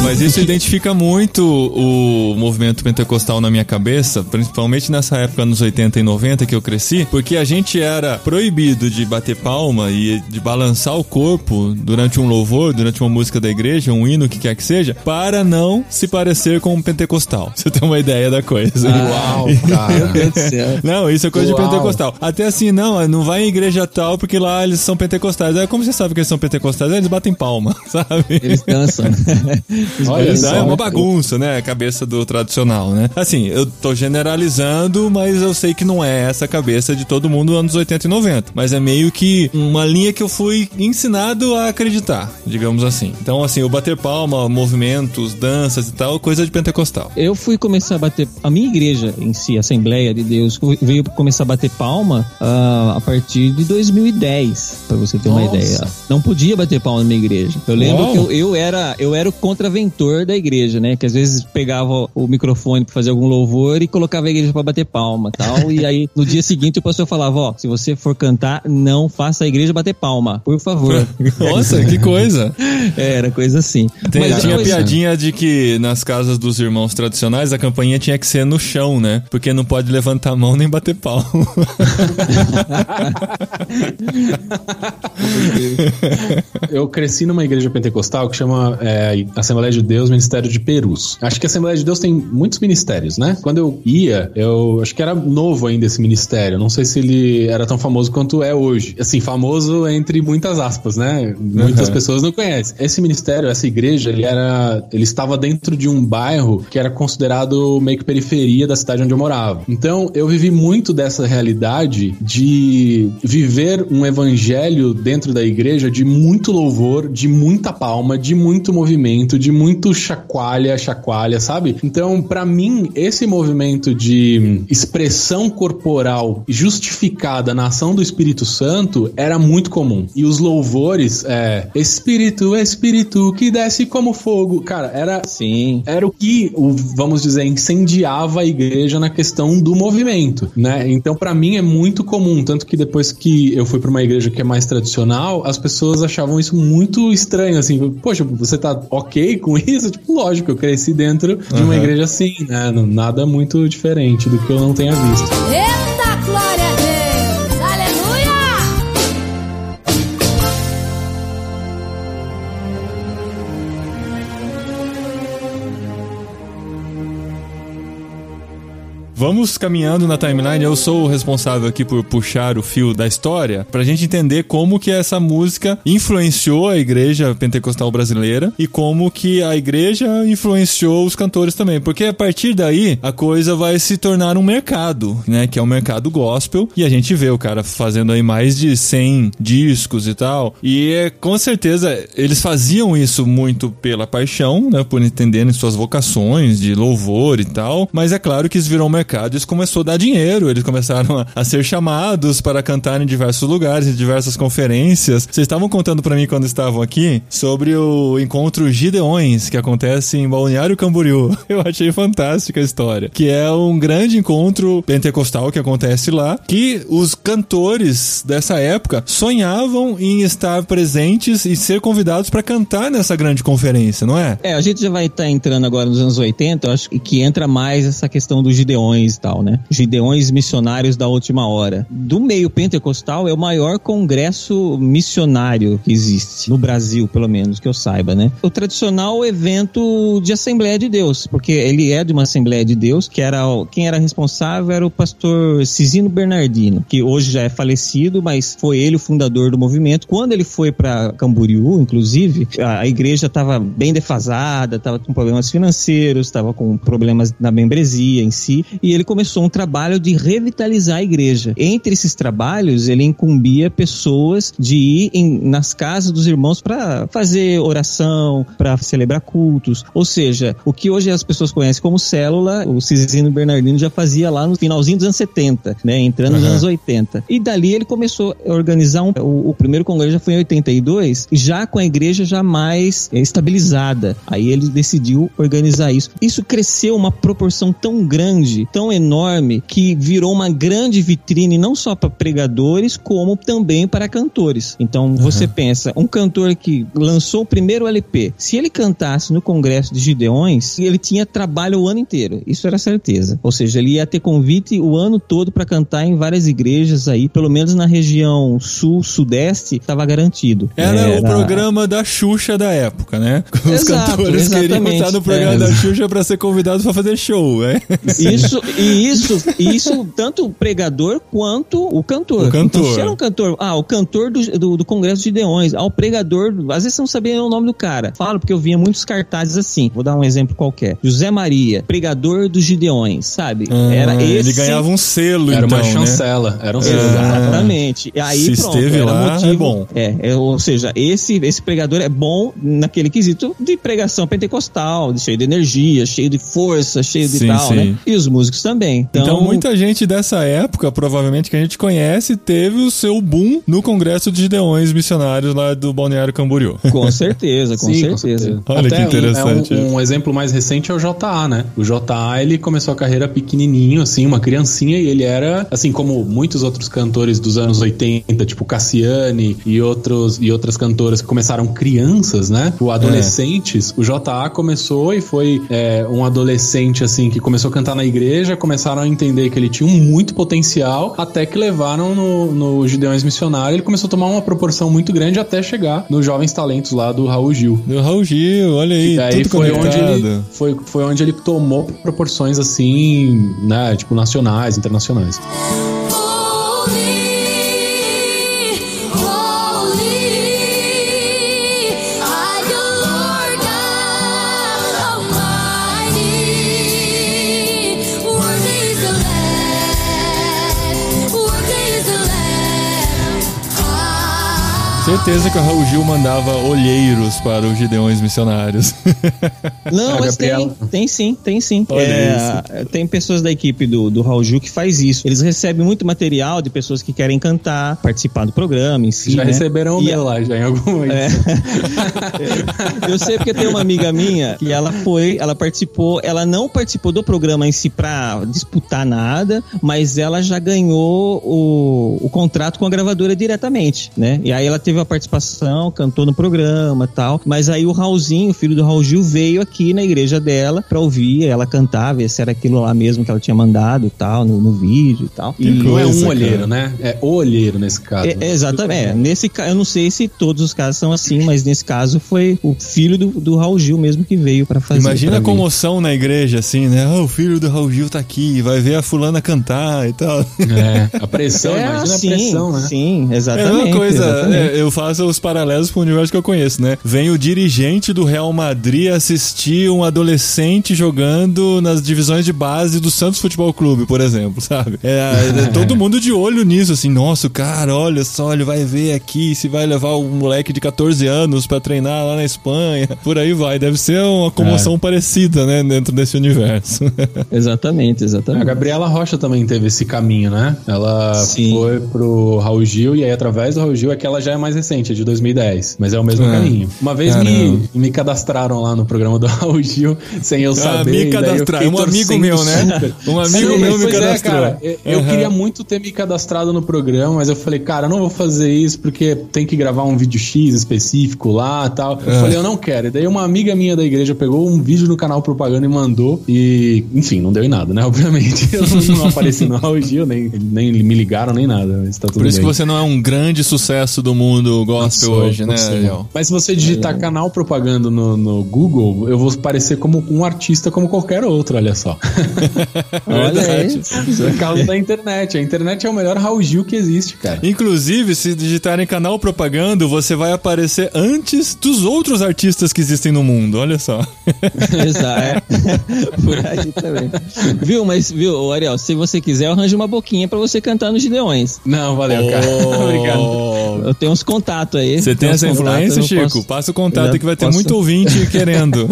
[SPEAKER 1] Mas isso identifica muito o movimento pentecostal na minha cabeça, principalmente nessa época, nos 80 e 90 que eu cresci, porque a gente era proibido de bater palma e de balançar o corpo durante um louvor, durante uma música da igreja, um hino, o que quer que seja, para não se parecer com um pentecostal. Você tem uma ideia da coisa.
[SPEAKER 2] Uau, cara.
[SPEAKER 3] Meu Deus do céu.
[SPEAKER 1] Não, isso é coisa
[SPEAKER 2] Uau.
[SPEAKER 1] de pentecostal. Até assim, não, não vai em igreja tal, porque lá eles são pentecostais. Aí como você sabe que eles são pentecostais? Aí Eles batem palma, sabe?
[SPEAKER 3] Eles dançam.
[SPEAKER 2] Olha só.
[SPEAKER 1] é uma bagunça, né? A cabeça do tradicional, né? Assim, eu tô generalizando, mas eu sei que não é essa cabeça de todo mundo nos anos 80 e 90. Mas é meio que uma linha que eu fui ensinado a acreditar, digamos assim. Então, assim, o bater palma, movimentos, danças e tal, coisa de pentecostal.
[SPEAKER 3] Eu fui começar a bater. A minha igreja em si, a Assembleia de Deus, veio começar a bater palma ah, a partir de 2010, pra você ter uma
[SPEAKER 2] Nossa.
[SPEAKER 3] ideia. Não podia bater palma na minha igreja. Eu lembro
[SPEAKER 2] Uau.
[SPEAKER 3] que eu, eu era eu era o contraventor da igreja, né? Que às vezes pegava o microfone pra fazer algum louvor e colocava a igreja pra bater palma tal. e aí no dia seguinte o pastor falava: Ó, se você for cantar, não faça a igreja bater palma, por favor.
[SPEAKER 1] Nossa, que coisa!
[SPEAKER 3] É, era coisa assim.
[SPEAKER 1] Tem-
[SPEAKER 3] Mas
[SPEAKER 1] tinha
[SPEAKER 3] depois-
[SPEAKER 1] piadinha de que nas casas dos irmãos tradicionais a campainha tinha que ser no chão, né? Porque não pode levantar a mão nem bater pau.
[SPEAKER 2] Eu cresci numa igreja pentecostal que chama é, Assembleia de Deus Ministério de Perus. Acho que a Assembleia de Deus tem muitos ministérios, né? Quando eu ia, eu acho que era novo ainda esse ministério. Não sei se ele era tão famoso quanto é hoje. Assim, famoso entre muitas aspas, né? Muitas
[SPEAKER 1] Uhum.
[SPEAKER 2] pessoas não conhecem. Esse ministério, essa igreja, ele era. Ele estava dentro de um bairro que era considerado meio que periferia da cidade onde eu morava. Então, eu vivi muito dessa realidade de viver um evangelho dentro da igreja de muito louvor, de muita palma, de muito movimento, de muito chacoalha, chacoalha, sabe? Então, pra mim, esse movimento de expressão corporal justificada na ação do Espírito Santo era muito comum. E os louvores, é, Espírito, Espírito, que desce como fogo. Cara, era
[SPEAKER 3] Sim.
[SPEAKER 2] era o que, o, vamos dizer, incendiava a igreja na questão do movimento, né? Então, pra mim é muito comum, tanto que depois que eu fui pra uma igreja que é mais tradicional, as pessoas achavam isso muito estranho, assim, poxa, você tá ok com isso? Tipo, lógico, eu cresci dentro de uma igreja assim, né? Não- Nada muito diferente do que eu não tenha visto.
[SPEAKER 4] Eita, glória
[SPEAKER 1] Vamos caminhando na timeline. Eu sou o responsável aqui por puxar o fio da história pra gente entender como que essa música influenciou a igreja pentecostal brasileira e como que a igreja influenciou os cantores também. Porque a partir daí a coisa vai se tornar um mercado, né? Que é o mercado gospel. E a gente vê o cara fazendo aí mais de 100 discos e tal. E é, com certeza eles faziam isso muito pela paixão, né? Por entenderem suas vocações de louvor e tal. Mas é claro que isso virou um mercado e isso começou a dar dinheiro. Eles começaram a, a ser chamados para cantar em diversos lugares, em diversas conferências. Vocês estavam contando para mim quando estavam aqui sobre o encontro Gideões que acontece em Balneário Camboriú. Eu achei fantástica a história. Que é um grande encontro pentecostal que acontece lá, que os cantores dessa época sonhavam em estar presentes e ser convidados para cantar nessa grande conferência, não é?
[SPEAKER 3] É, a gente já vai estar entrando agora nos anos 80, eu acho que entra mais essa questão dos gideões gideões e tal, né? Gideões missionários da última hora. Do meio pentecostal é o maior congresso missionário que existe no Brasil, pelo menos que eu saiba, né? O tradicional evento de Assembleia de Deus, porque ele é de uma Assembleia de Deus, que era quem era responsável era o pastor Cisino Bernardino, que hoje já é falecido, mas foi ele o fundador do movimento. Quando ele foi para Camboriú, inclusive, a, a igreja estava bem defasada, estava com problemas financeiros, estava com problemas na membresia em si, e ele começou um trabalho de revitalizar a igreja. Entre esses trabalhos, ele incumbia pessoas de ir em- nas casas dos irmãos para fazer oração, para celebrar cultos. Ou seja, o que hoje as pessoas conhecem como célula, o Cisino Bernardino já fazia lá no finalzinho dos anos 70, né, entrando nos
[SPEAKER 1] Aham.
[SPEAKER 3] anos 80. E dali ele começou a organizar um, o, o primeiro congresso já foi em 82, já com a igreja já mais eh, estabilizada. Aí ele decidiu organizar isso. Isso cresceu uma proporção tão grande, tão enorme, que virou uma grande vitrine não só para pregadores, como também para cantores. Então você pensa, um cantor que lançou o primeiro LP, se ele cantasse no congresso de Gideões, ele tinha trabalho o ano inteiro. Isso era certeza. Ou seja, ele ia ter convite o ano todo para cantar em várias igrejas aí, pelo menos na região sul, sudeste, estava garantido.
[SPEAKER 1] Era, o programa da Xuxa da época, né? Os
[SPEAKER 3] Exato,
[SPEAKER 1] cantores queriam estar no programa
[SPEAKER 3] É.
[SPEAKER 1] da Xuxa pra ser convidados pra fazer show, né?
[SPEAKER 3] Isso, e isso, e isso tanto o pregador quanto o cantor.
[SPEAKER 1] O cantor.
[SPEAKER 3] Então, se era um cantor, ah, o cantor do, do, do Congresso de Deões, ah, o pregador, às vezes você não sabia nem o nome do cara. Falo porque eu via muitos cartazes assim. Vou dar um exemplo qualquer. José Maria, pregador dos Gideões, sabe? era
[SPEAKER 1] Ah,
[SPEAKER 3] esse.
[SPEAKER 1] Ele ganhava um selo,
[SPEAKER 2] Era
[SPEAKER 1] então,
[SPEAKER 2] uma
[SPEAKER 1] né?
[SPEAKER 2] chancela. Era um selo.
[SPEAKER 3] Exatamente. E aí,
[SPEAKER 1] Se
[SPEAKER 3] pronto,
[SPEAKER 1] esteve
[SPEAKER 3] era
[SPEAKER 1] lá,
[SPEAKER 3] motivo.
[SPEAKER 1] é bom.
[SPEAKER 3] É, é, ou seja, esse, esse pregador é bom naquele quesito de pregação pentecostal, de cheio de energia, cheio de força, cheio de
[SPEAKER 1] Sim,
[SPEAKER 3] tal,
[SPEAKER 1] sim.
[SPEAKER 3] né? E os músicos também. Então,
[SPEAKER 1] Então, muita gente dessa época, provavelmente que a gente conhece, teve o seu boom no Congresso de Gideões Missionários lá do Balneário Camboriú.
[SPEAKER 3] Com certeza, com
[SPEAKER 2] Sim,
[SPEAKER 3] certeza.
[SPEAKER 1] Olha
[SPEAKER 2] Até
[SPEAKER 1] que interessante
[SPEAKER 2] Um, é um, um exemplo mais recente é o JA, né? O JA, ele começou a carreira pequenininho, assim, uma criancinha, e ele era, assim como muitos outros cantores dos anos 80, tipo Cassiane e, outros, e outras cantoras que começaram crianças, né? O adolescentes. O JA começou e foi é, um adolescente, assim, que começou a cantar na igreja, começaram a entender que ele tinha um muito potencial, até que levaram no, no Gideões Missionário, ele começou a tomar uma proporção muito grande até chegar nos Jovens Talentos lá do Raul Gil.
[SPEAKER 1] Do Raul Gil, olha aí,
[SPEAKER 2] E aí
[SPEAKER 1] tudo
[SPEAKER 2] foi onde, ele, foi, foi onde ele tomou proporções assim, né? Tipo, nacionais, internacionais.
[SPEAKER 4] Holy,
[SPEAKER 1] Certeza que o Raul Gil mandava olheiros para os Gideões Missionários.
[SPEAKER 3] Não,
[SPEAKER 2] A
[SPEAKER 3] mas tem, tem sim, tem sim. É, tem pessoas da equipe do, do Raul Gil que faz isso. Eles recebem muito material de pessoas que querem cantar, participar do programa em si.
[SPEAKER 2] já
[SPEAKER 3] né?
[SPEAKER 2] receberam o
[SPEAKER 3] E
[SPEAKER 2] meu lá, já em algum
[SPEAKER 3] É. Eu sei porque tem uma amiga minha que ela foi, ela participou, ela não participou do programa em si pra disputar nada, mas ela já ganhou o, o contrato com a gravadora diretamente, né? E aí ela teve a participação, cantou no programa e tal, mas aí o Raulzinho, o filho do Raul Gil, veio aqui na igreja dela pra ouvir ela cantar, ver se era aquilo lá mesmo que ela tinha mandado e tal, no, no vídeo e tal.
[SPEAKER 1] Que
[SPEAKER 3] E-
[SPEAKER 2] Não é
[SPEAKER 1] coisa,
[SPEAKER 2] um olheiro,
[SPEAKER 1] cara.
[SPEAKER 2] né? É o olheiro nesse caso.
[SPEAKER 3] é, é, exatamente. É, nesse caso, eu não sei se todos os casos são assim, mas nesse caso foi o filho do, do Raul Gil mesmo que veio pra fazer.
[SPEAKER 1] Imagina
[SPEAKER 3] pra
[SPEAKER 1] a
[SPEAKER 3] ver.
[SPEAKER 1] comoção na igreja, assim, né? Ah, o filho do Raul Gil tá aqui, vai ver a fulana cantar e tal.
[SPEAKER 2] É, a pressão,
[SPEAKER 3] É,
[SPEAKER 2] imagina
[SPEAKER 3] sim,
[SPEAKER 2] a pressão, né?
[SPEAKER 3] Sim,
[SPEAKER 1] É a
[SPEAKER 3] exatamente.
[SPEAKER 1] mesma coisa,
[SPEAKER 3] exatamente.
[SPEAKER 1] é, eu faço os paralelos com o universo que eu conheço, né? Vem o dirigente do Real Madrid assistir um adolescente jogando nas divisões de base do Santos Futebol Clube, por exemplo, sabe? É, é todo mundo de olho nisso, assim, nossa, cara, olha só, ele vai ver aqui se vai levar um moleque de 14 anos pra treinar lá na Espanha, por aí vai. Deve ser uma comoção parecida, né, dentro desse universo.
[SPEAKER 3] Exatamente,
[SPEAKER 2] A
[SPEAKER 3] exatamente.
[SPEAKER 2] Gabriela Rocha também teve esse caminho, né? Ela
[SPEAKER 3] Sim.
[SPEAKER 2] foi pro Raul Gil e aí através do Raul Gil é que ela já é mais mais recente, é de 2010, mas é o mesmo
[SPEAKER 1] É.
[SPEAKER 2] caminho. Uma vez
[SPEAKER 1] Caramba.
[SPEAKER 2] me, me cadastraram lá no programa do Raul Gil, sem eu
[SPEAKER 1] Ah,
[SPEAKER 2] saber.
[SPEAKER 1] me
[SPEAKER 2] e daí eu
[SPEAKER 1] cadastrar. Um amigo meu, né? Um amigo
[SPEAKER 2] Sim,
[SPEAKER 1] meu me
[SPEAKER 2] pois é,
[SPEAKER 1] cadastrou.
[SPEAKER 2] cara. Eu, eu queria muito ter me cadastrado no programa, mas eu falei, cara, eu não vou fazer isso porque tem que gravar um vídeo X específico lá e tal. Eu
[SPEAKER 1] É.
[SPEAKER 2] falei, eu não quero. E daí uma amiga minha da igreja pegou um vídeo no canal propaganda e mandou. E, enfim, não deu em nada, né? Obviamente. Eu não, não apareci no Raul Gil, nem, nem me ligaram, nem nada. Tá
[SPEAKER 1] Por isso
[SPEAKER 2] bem.
[SPEAKER 1] que você não é um grande sucesso do mundo gospel
[SPEAKER 2] Sou,
[SPEAKER 1] hoje, né?
[SPEAKER 2] Mas se você digitar canal propaganda no, no Google, eu vou parecer como um artista como qualquer outro, olha só.
[SPEAKER 3] Olha aí.
[SPEAKER 2] É causa da internet. A internet é o melhor Raul Gil que existe, cara.
[SPEAKER 1] Inclusive, se digitarem canal propaganda, você vai aparecer antes dos outros artistas que existem no mundo. Olha só.
[SPEAKER 3] Exato. é. Por aí também. Viu, mas, viu, Ariel, se você quiser, eu arranjo uma boquinha pra você cantar nos Gideões.
[SPEAKER 2] Não, valeu, cara. Obrigado.
[SPEAKER 3] Eu tenho uns contatos aí.
[SPEAKER 1] Você tem essa influência, Chico?
[SPEAKER 3] posso-
[SPEAKER 1] Passa o contato que vai ter
[SPEAKER 3] posso-
[SPEAKER 1] muito ouvinte querendo.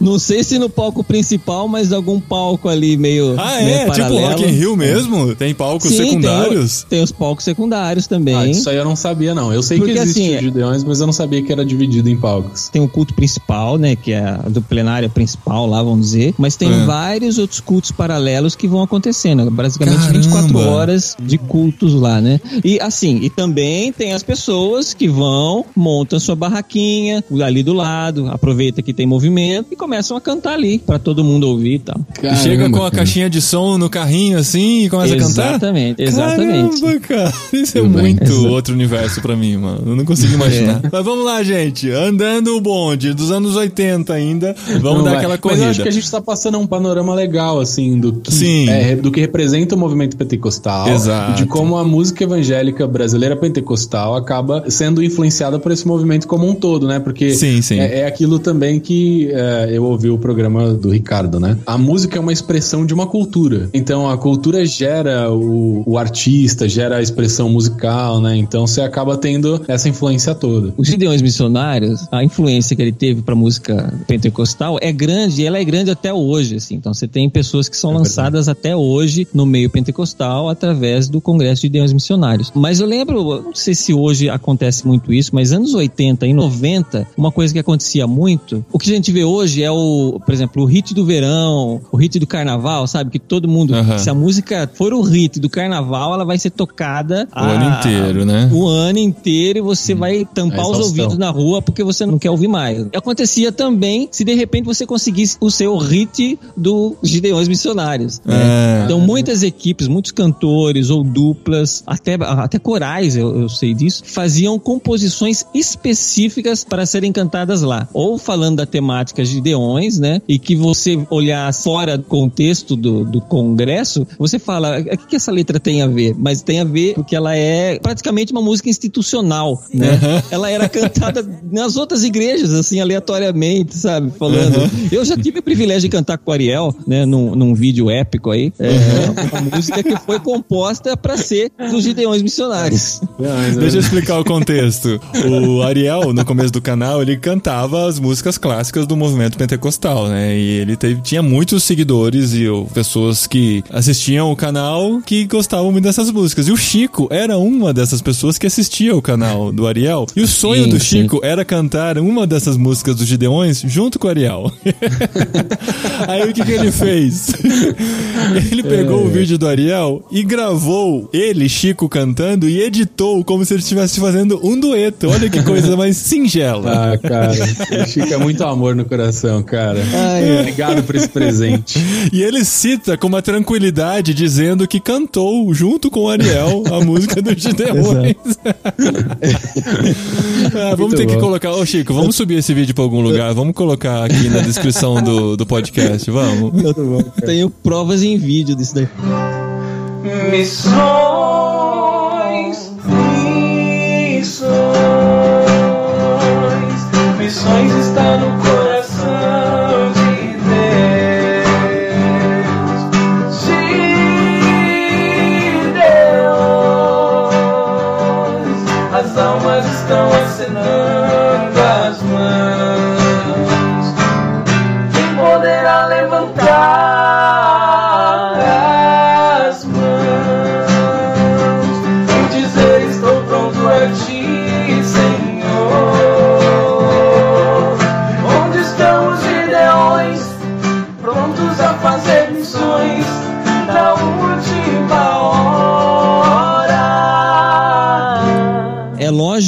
[SPEAKER 3] Não sei se no palco principal, mas algum palco ali meio.
[SPEAKER 1] Ah,
[SPEAKER 3] meio
[SPEAKER 1] é? Tipo
[SPEAKER 3] paralelo.
[SPEAKER 1] Rock in Rio mesmo? Tem palcos
[SPEAKER 3] Sim,
[SPEAKER 1] secundários?
[SPEAKER 3] Tem, tem os palcos secundários também.
[SPEAKER 2] Ah, isso aí eu não sabia, não. Eu sei
[SPEAKER 3] Porque,
[SPEAKER 2] que existe
[SPEAKER 3] assim,
[SPEAKER 2] o Gideões, mas eu não sabia que era dividido em palcos.
[SPEAKER 3] Tem o culto principal, né? Que é a do plenária principal lá, vamos dizer. Mas tem
[SPEAKER 1] É.
[SPEAKER 3] vários outros cultos paralelos que vão acontecendo. Basicamente
[SPEAKER 1] Caramba.
[SPEAKER 3] 24 horas de cultos lá, né? E assim, e também tem as pessoas que vão, montam sua barraquinha ali do lado, aproveita que tem movimento e começam a cantar ali pra todo mundo ouvir e tal.
[SPEAKER 1] E chega com a caixinha de som no carrinho assim e começa a cantar?
[SPEAKER 3] Exatamente, exatamente.
[SPEAKER 1] Caramba, cara. Isso é
[SPEAKER 2] Tudo
[SPEAKER 1] muito outro universo pra mim, mano. Eu não consigo imaginar. Mas vamos lá, gente. Andando o bonde dos anos 80 ainda. Vamos
[SPEAKER 2] Não
[SPEAKER 1] dar
[SPEAKER 2] vai.
[SPEAKER 1] aquela
[SPEAKER 2] Mas
[SPEAKER 1] corrida.
[SPEAKER 2] eu acho que a gente tá passando um panorama legal, assim, do que,
[SPEAKER 1] Sim.
[SPEAKER 2] é, do que representa o movimento pentecostal.
[SPEAKER 1] Exato.
[SPEAKER 2] De como a música evangélica brasileira pentecostal acaba sendo influenciada por esse movimento como um todo, né? Porque
[SPEAKER 1] Sim, sim.
[SPEAKER 2] É, é aquilo também que é, eu ouvi o programa do Ricardo, né? A música é uma expressão de uma cultura. Então a cultura gera o, o artista, gera a expressão musical, né? Então você acaba tendo essa influência toda.
[SPEAKER 3] Os Gideões Missionários, a influência que ele teve pra música pentecostal é grande e ela é grande até hoje, assim. Então você tem pessoas que são lançadas até hoje no meio pentecostal através do Congresso de Gideões Missionários. Mas eu lembro, eu não sei se hoje acontece muito isso, mas anos 80 e 90, uma coisa que acontecia muito, o que a gente vê hoje é o, por exemplo, o hit do verão, o hit do carnaval, sabe? Que todo mundo,
[SPEAKER 1] Aham.
[SPEAKER 3] se a música for o hit do carnaval, ela vai ser tocada
[SPEAKER 1] O ano inteiro, né?
[SPEAKER 3] o ano inteiro e você vai tampar
[SPEAKER 2] É
[SPEAKER 3] os ouvidos na rua porque você não quer ouvir mais. Acontecia também se de repente você conseguisse o seu hit do Gideões Missionários. né?
[SPEAKER 1] É.
[SPEAKER 3] Então muitas equipes, muitos cantores ou duplas, até, até corais, eu, eu sei disso, faziam composições específicas para serem cantadas lá. Ou falando da temática Gideões, né? E que você olhar fora do contexto do, do congresso, você fala, o que, essa letra tem a ver? Mas tem a ver porque ela é praticamente uma música institucional, né? Ela era cantada nas outras igrejas, assim, aleatoriamente, sabe? Falando. Eu já tive o privilégio de cantar com o Ariel, né? Num, num vídeo épico aí. É, uma música que foi composta para ser dos Gideões Missionários.
[SPEAKER 1] Deixa eu explicar o contexto. O Ariel, no começo do canal, ele cantava as músicas clássicas do movimento pentecostal, né? E ele teve- tinha muitos seguidores e pessoas que assistiam o canal que gostavam muito dessas músicas. E o Chico era uma dessas pessoas que assistia o canal do Ariel. E o sonho
[SPEAKER 3] Sim,
[SPEAKER 1] do
[SPEAKER 3] sim.
[SPEAKER 1] Chico era cantar uma dessas músicas dos Gideões junto com o Ariel. Aí o que, que ele fez? Ele pegou o vídeo do Ariel e gravou ele, Chico, cantando e editou como se ele estivesse fazendo um dueto. Olha que coisa mais singela.
[SPEAKER 2] Ah, cara, o Chico é muito amor no coração, cara.
[SPEAKER 3] Ai,
[SPEAKER 2] Obrigado por esse presente.
[SPEAKER 1] E ele cita com uma tranquilidade dizendo que cantou junto com o Ariel a música do Gideões. Ah, vamos
[SPEAKER 2] Muito
[SPEAKER 1] ter que
[SPEAKER 2] bom.
[SPEAKER 1] colocar. Ô, Chico, vamos subir esse vídeo pra algum lugar. Vamos colocar aqui na descrição do, do podcast. Vamos.
[SPEAKER 3] Tenho provas em vídeo disso daí.
[SPEAKER 7] Missões, missões está no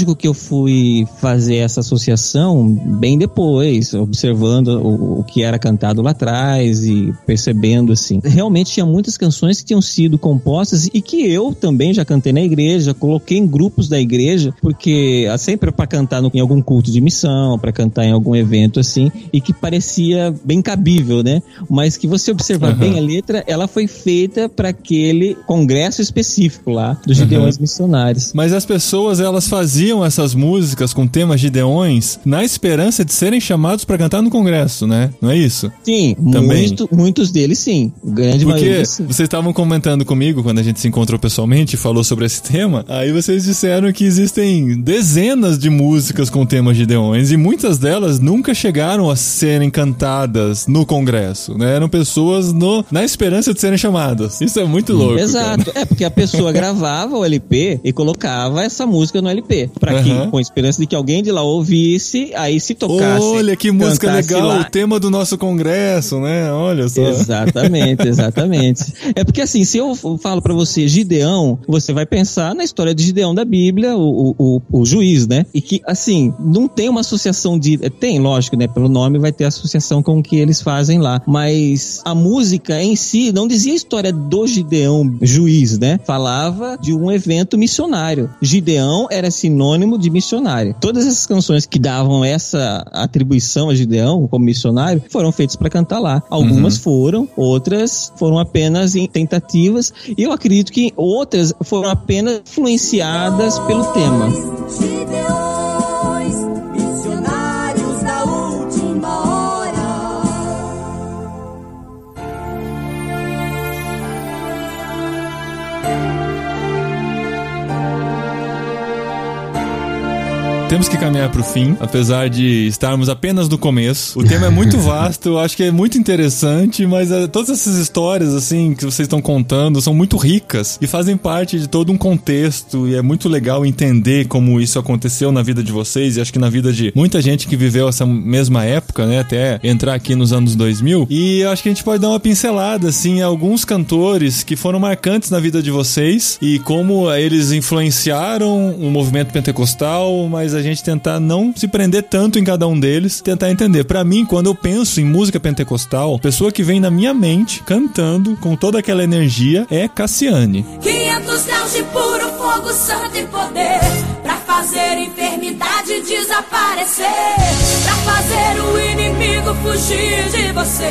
[SPEAKER 3] lógico que eu fui fazer essa associação bem depois, observando o, o que era cantado lá atrás e percebendo assim. Realmente tinha muitas canções que tinham sido compostas e que eu também já cantei na igreja, coloquei em grupos da igreja, porque ah, sempre para cantar no, em algum culto de missão, para cantar em algum evento assim, e que parecia bem cabível, né? Mas que você observar
[SPEAKER 1] Uhum.
[SPEAKER 3] bem a letra, ela foi feita para aquele congresso específico lá dos Gideões Missionários.
[SPEAKER 1] Mas as pessoas, elas faziam essas músicas com temas gideões na esperança de serem chamados pra cantar no congresso, né? Não é isso?
[SPEAKER 3] Sim,
[SPEAKER 1] Também.
[SPEAKER 3] muito- muitos deles sim. Grande
[SPEAKER 1] Porque
[SPEAKER 3] maioria sim.
[SPEAKER 1] vocês estavam comentando comigo quando a gente se encontrou pessoalmente e falou sobre esse tema, aí vocês disseram que existem dezenas de músicas com temas gideões e muitas delas nunca chegaram a serem cantadas no congresso, né? Eram pessoas no, na esperança de serem chamadas. Isso é muito louco.
[SPEAKER 3] Exato.
[SPEAKER 1] cara.
[SPEAKER 3] É porque a pessoa gravava o LP e colocava essa música no LP. Pra que,
[SPEAKER 1] Aham.
[SPEAKER 3] com a esperança de que alguém de lá ouvisse, aí se tocasse.
[SPEAKER 1] Olha que música legal,
[SPEAKER 3] lá.
[SPEAKER 1] o tema do nosso congresso, né? Olha só.
[SPEAKER 3] Exatamente, exatamente. É porque assim, se eu falo pra você Gideão, você vai pensar na história de Gideão da Bíblia, o, o, o, o juiz, né? E que, assim, não tem uma associação de. Tem, lógico, né? Pelo nome vai ter associação com o que eles fazem lá. Mas a música em si não dizia a história do Gideão juiz, né? Falava de um evento missionário. Gideão era sinônimo de missionário. Todas essas canções que davam essa atribuição a Gideão como missionário foram feitas para cantar lá. Algumas foram, outras foram apenas em tentativas, e eu acredito que outras foram apenas influenciadas pelo tema.
[SPEAKER 1] Temos que caminhar pro fim, apesar de estarmos apenas no começo. O tema é muito vasto, eu acho que é muito interessante, mas eh, todas essas histórias, assim, que vocês estão contando são muito ricas e fazem parte de todo um contexto e é muito legal entender como isso aconteceu na vida de vocês e acho que na vida de muita gente que viveu essa mesma época, né, até entrar aqui nos anos 2000. E eu acho que a gente pode dar uma pincelada, assim, em alguns cantores que foram marcantes na vida de vocês e como eles influenciaram o movimento pentecostal, mas a gente tentar não se prender tanto em cada um deles, tentar entender. Pra mim, quando eu penso em música pentecostal, a pessoa que vem na minha mente cantando com toda aquela energia é Cassiane.
[SPEAKER 4] 500 graus de puro fogo, santo e poder. Pra fazer enfermidade desaparecer. Fazer o inimigo fugir de você.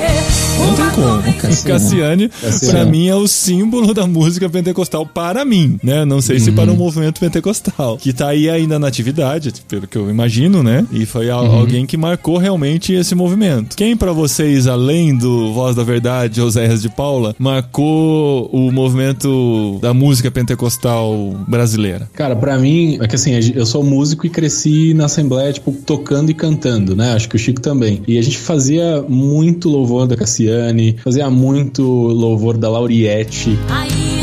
[SPEAKER 1] Não tem como.
[SPEAKER 3] Cassiane.
[SPEAKER 1] Cassiane, pra mim, é o símbolo da música pentecostal para mim, né? Não sei se para o movimento pentecostal, que tá aí ainda na atividade, pelo que eu imagino, né? E foi al- alguém que marcou realmente esse movimento. Quem pra vocês, além do Voz da Verdade, Oséias de Paula, marcou o movimento da música pentecostal brasileira?
[SPEAKER 2] Cara, pra mim, é que assim, eu sou músico e cresci na Assembleia, tipo, tocando e cantando, né? Acho que o Chico também. E a gente fazia muito louvor da Cassiane, fazia muito louvor da Lauriette.
[SPEAKER 4] Ainda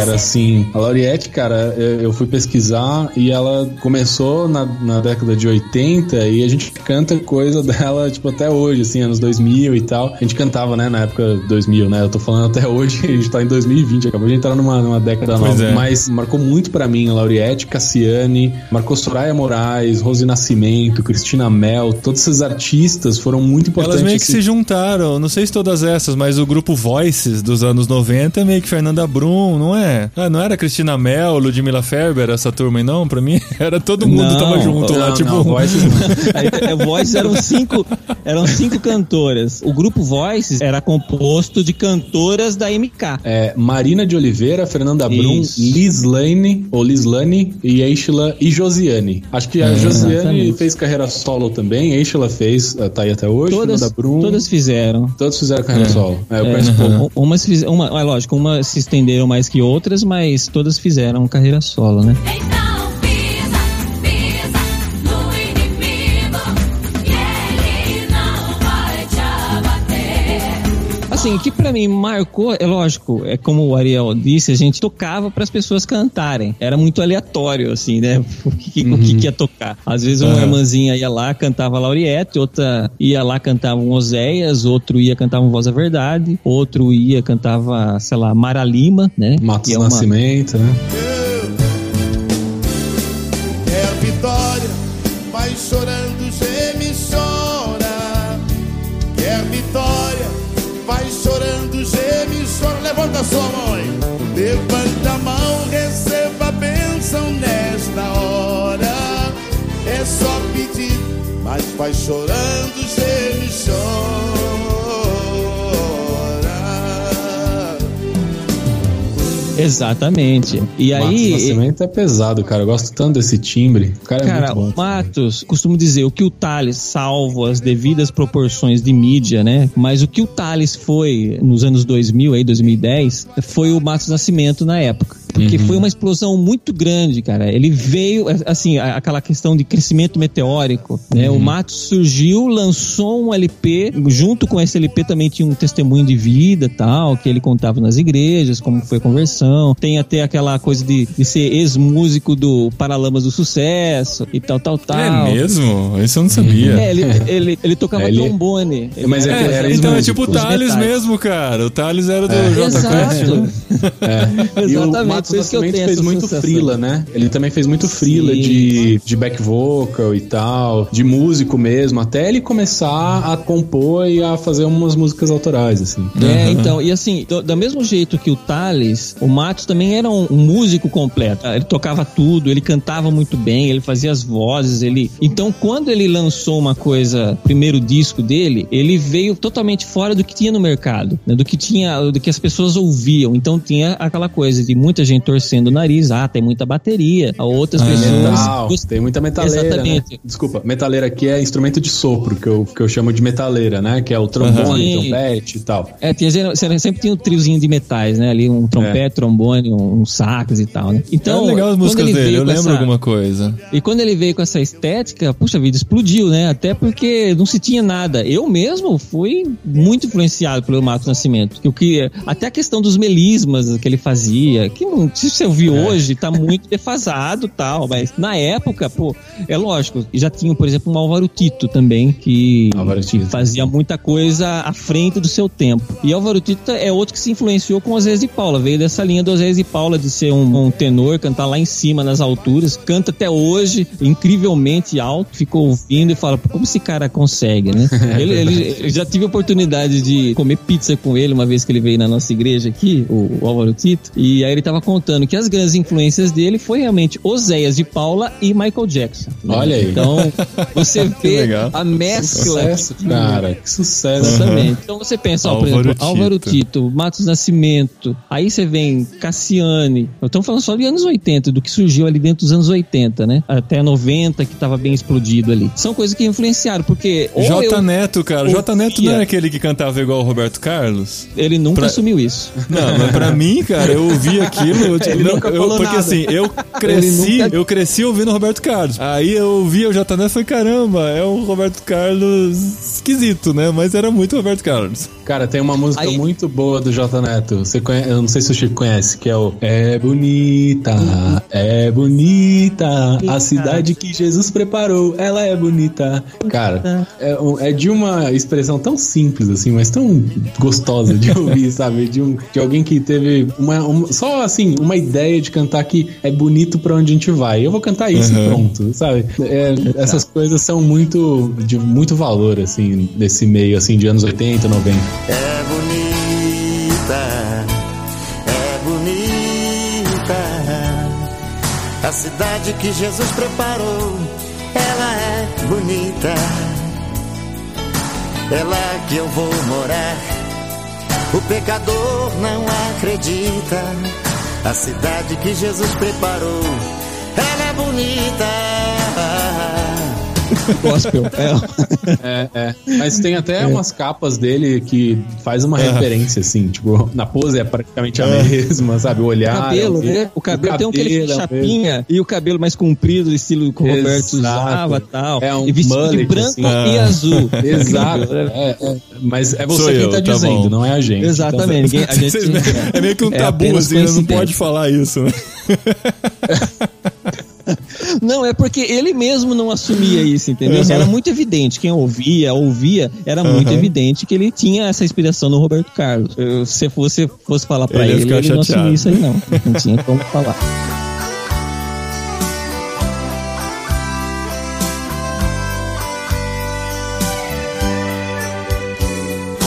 [SPEAKER 2] era assim, a Lauriette, cara, eu eu fui pesquisar e ela começou na, na década de 80 e a gente canta coisa dela, tipo, até hoje, assim, anos 2000 e tal. A gente cantava, né, na época 2000, né? Eu tô falando até hoje, a gente tá em 2020, acabou de entrar numa, numa década
[SPEAKER 1] Pois
[SPEAKER 2] nova.
[SPEAKER 1] é.
[SPEAKER 2] Mas marcou muito pra mim a Lauriette, Cassiane, marcou Soraya Moraes, Rose Nascimento, Cristina Mel, todos esses artistas foram muito importantes.
[SPEAKER 1] Elas meio que
[SPEAKER 2] assim.
[SPEAKER 1] se juntaram, não sei se todas essas, mas o grupo Voices dos anos 90 é meio que Fernanda Brum, não é? Ah, não era Cristina Mel, Ludmilla Ferber, essa turma aí, não? Pra mim era todo mundo
[SPEAKER 3] Não,
[SPEAKER 1] tava junto lá,
[SPEAKER 2] Não,
[SPEAKER 1] tipo.
[SPEAKER 2] não, Voices não.
[SPEAKER 3] Aí, é, Voices eram cinco, eram cinco cantoras. O grupo Voices era composto de cantoras da MK.
[SPEAKER 2] É, Marina de Oliveira, Fernanda Brum. Lislane, ou Lislane, e Eichla e Josiane. Acho que a Josiane
[SPEAKER 3] exatamente.
[SPEAKER 2] fez carreira solo também, Eichla fez, eh, tá aí até hoje,
[SPEAKER 3] Todas,
[SPEAKER 2] Fernanda Brum.
[SPEAKER 3] todas fizeram.
[SPEAKER 2] Todos fizeram carreira solo. É, eu
[SPEAKER 3] É,
[SPEAKER 2] conheço pouco.
[SPEAKER 3] Umas uma, é lógico, umas se estenderam mais que outras, mas todas fizeram carreira solo, né?
[SPEAKER 4] Então
[SPEAKER 3] assim, o que pra mim marcou, é lógico, é como o Ariel disse, a gente tocava para as pessoas cantarem. Era muito aleatório, assim, né? O que, o que, que ia tocar. Às vezes uma
[SPEAKER 1] Aham.
[SPEAKER 3] irmãzinha ia lá, cantava Lauriette, outra ia lá, cantava um Oséias, outro ia cantar um Voz da Verdade, outro ia, cantava, sei lá, Mara Lima, né?
[SPEAKER 2] Matos
[SPEAKER 3] é uma-
[SPEAKER 2] Nascimento, né?
[SPEAKER 6] Quer vitória, vai chorando, Levanta sua mãe, levanta a mão, receba a bênção nesta hora. É só pedir, mas vai chorando, geme, chora.
[SPEAKER 3] Exatamente. E
[SPEAKER 2] Matos
[SPEAKER 3] aí.
[SPEAKER 2] Nascimento é pesado, cara. Eu gosto tanto desse timbre. O cara é
[SPEAKER 3] Cara,
[SPEAKER 2] muito
[SPEAKER 3] o
[SPEAKER 2] bom.
[SPEAKER 3] Matos, costumo dizer, o que o Thales, salvo as devidas proporções de mídia, né? Mas o que o Thales foi nos anos 2000, aí, 2010, foi o Matos Nascimento na época. Porque
[SPEAKER 2] Uhum.
[SPEAKER 3] foi uma explosão muito grande, cara. Ele veio, assim, a- aquela questão de crescimento meteórico, né?
[SPEAKER 2] Uhum.
[SPEAKER 3] O Matos surgiu, lançou um LP, junto com esse LP também tinha um testemunho de vida tal, que ele contava nas igrejas, como foi a conversão. Tem até aquela coisa de, de ser ex-músico do Paralamas do Sucesso e tal, tal, tal.
[SPEAKER 1] É mesmo? Isso eu não sabia.
[SPEAKER 3] É, ele, ele, ele tocava
[SPEAKER 2] É, ele-
[SPEAKER 3] trombone. Ele
[SPEAKER 2] Mas é
[SPEAKER 3] era-
[SPEAKER 2] que era
[SPEAKER 1] então é tipo o Thales mesmo, cara. O Thales era do
[SPEAKER 2] É.
[SPEAKER 1] Jota Quest.
[SPEAKER 3] Exato.
[SPEAKER 2] É.
[SPEAKER 3] Exatamente,
[SPEAKER 2] Matos
[SPEAKER 3] que eu tenho
[SPEAKER 2] fez muito
[SPEAKER 3] sensação.
[SPEAKER 2] frila, né? Ele também fez muito frila
[SPEAKER 3] Sim.
[SPEAKER 2] de, de back vocal e tal, de músico mesmo, até ele começar a compor e a fazer umas músicas autorais, assim.
[SPEAKER 3] É, então, e assim, do, do mesmo jeito que o Thales, o Matos também era um, um músico completo. Ele tocava tudo, ele cantava muito bem, ele fazia as vozes, ele. Então, quando ele lançou uma coisa, primeiro disco dele, ele veio totalmente fora do que tinha no mercado, né? do que tinha, do que as pessoas ouviam. Então tinha aquela coisa de muita gente torcendo o nariz, ah, tem muita bateria. Outras pessoas.
[SPEAKER 2] Metal,
[SPEAKER 3] gost-
[SPEAKER 2] tem muita metaleira.
[SPEAKER 3] Exatamente.
[SPEAKER 2] Né? Desculpa, metaleira aqui é instrumento de sopro, que eu, que eu chamo de metaleira, né? Que é o trombone,
[SPEAKER 3] Sim.
[SPEAKER 2] trompete e tal.
[SPEAKER 3] É, tinha, você sempre tinha um triozinho de metais, né? Ali um trompete, trombone, um, um sax e tal, né? Então,
[SPEAKER 1] é legal as músicas
[SPEAKER 3] ele
[SPEAKER 1] dele, eu lembro
[SPEAKER 3] essa-
[SPEAKER 1] alguma coisa.
[SPEAKER 3] E quando ele veio com essa estética, puxa vida, explodiu, né? Até porque não se tinha nada. Eu mesmo fui muito influenciado pelo Marcos Nascimento. Que o que até a questão dos melismas que ele fazia, que não, se você ouvir
[SPEAKER 1] É.
[SPEAKER 3] hoje, tá muito defasado tal, mas na época, pô, é lógico, já tinha, por exemplo, um Álvaro Tito também, que,
[SPEAKER 2] Tito.
[SPEAKER 3] fazia muita coisa à frente do seu tempo. E Álvaro Tito é outro que se influenciou com Osés de Paula, veio dessa linha do Osés de Paula de ser um, um tenor, cantar lá em cima nas alturas, canta até hoje incrivelmente alto, ficou ouvindo e fala, "Pô, como esse cara consegue, né? ele, ele- eu já tive a oportunidade de comer pizza com ele uma vez que ele veio na nossa igreja aqui, o, o Álvaro Tito, e aí ele tava contando que as grandes influências dele foi realmente Oséias de Paula e Michael Jackson. né?
[SPEAKER 2] Olha aí.
[SPEAKER 3] Então, você vê a mescla
[SPEAKER 2] Sucesso, cara. Que sucesso.
[SPEAKER 3] Exatamente. Então você pensa, ó, por
[SPEAKER 1] Álvaro
[SPEAKER 3] exemplo, Álvaro
[SPEAKER 1] Tito.
[SPEAKER 3] Tito, Matos Nascimento, aí você vem Cassiane. Estamos falando só de anos 80, do que surgiu ali dentro dos anos 80, né? Até 90, que tava bem explodido ali. São coisas que influenciaram, porque. ou
[SPEAKER 1] J
[SPEAKER 3] eu-
[SPEAKER 1] Neto, cara. J Neto não era aquele que cantava igual o Roberto Carlos?
[SPEAKER 3] Ele nunca
[SPEAKER 1] Pra-
[SPEAKER 3] assumiu isso.
[SPEAKER 1] Não, mas pra mim, cara, eu ouvi aquilo.
[SPEAKER 2] Ele
[SPEAKER 1] não,
[SPEAKER 2] nunca
[SPEAKER 1] eu- porque
[SPEAKER 2] nada.
[SPEAKER 1] assim, eu cresci,
[SPEAKER 3] nunca-
[SPEAKER 1] eu cresci ouvindo o Roberto Carlos. Aí eu ouvia o J Neto e falei, caramba, é o Roberto Carlos esquisito, né? Mas era muito Roberto Carlos.
[SPEAKER 2] Cara, tem uma música
[SPEAKER 3] Aí-
[SPEAKER 2] muito boa do J Neto. Você conhece, eu não sei se o Chico conhece, que é o É bonita, é bonita, a cidade que Jesus preparou, ela é bonita. Cara, é, um- é de uma expressão tão simples assim, mas tão gostosa de ouvir, sabe? De, um, de alguém que teve uma, uma- só assim, uma ideia de cantar que é bonito pra onde a gente vai. Eu vou cantar isso e pronto, sabe? É, essas coisas são muito de muito valor assim desse meio assim de anos 80, 90.
[SPEAKER 6] É bonita, é bonita. A cidade que Jesus preparou, ela é bonita. É lá que eu vou morar. O pecador não acredita. A cidade que Jesus preparou, ela é bonita.
[SPEAKER 3] Gospel. É.
[SPEAKER 2] É, é. Mas tem até umas capas dele que faz uma referência, assim, tipo, na pose é praticamente a mesma, sabe? O
[SPEAKER 3] O
[SPEAKER 2] olhar.
[SPEAKER 3] cabelo,
[SPEAKER 2] é o-
[SPEAKER 3] né? O cabelo tem aquele
[SPEAKER 2] cabelo é o
[SPEAKER 3] chapinha e o cabelo mais comprido, estilo que o Roberto
[SPEAKER 2] Exato.
[SPEAKER 3] usava tal.
[SPEAKER 2] É um
[SPEAKER 3] e vestido de
[SPEAKER 2] mullet,
[SPEAKER 3] branco
[SPEAKER 2] assim.
[SPEAKER 3] e azul.
[SPEAKER 2] Exato. É, é. Mas é você
[SPEAKER 1] Sou
[SPEAKER 2] quem
[SPEAKER 1] eu,
[SPEAKER 2] tá
[SPEAKER 1] tá
[SPEAKER 2] dizendo,
[SPEAKER 1] bom.
[SPEAKER 2] não é a gente.
[SPEAKER 3] Exatamente. Ninguém, a gente,
[SPEAKER 1] é meio que um
[SPEAKER 3] É
[SPEAKER 1] tabu, assim, né? não pode falar isso, né?
[SPEAKER 3] Não, é porque ele mesmo não assumia isso, entendeu?
[SPEAKER 1] Uhum.
[SPEAKER 3] Era muito evidente. Quem ouvia, ouvia, era muito
[SPEAKER 1] Uhum.
[SPEAKER 3] evidente que ele tinha essa inspiração no Roberto Carlos. Eu- Se você fosse falar pra
[SPEAKER 1] Ele
[SPEAKER 3] ele, ele não assumia isso aí, não. Não tinha como falar.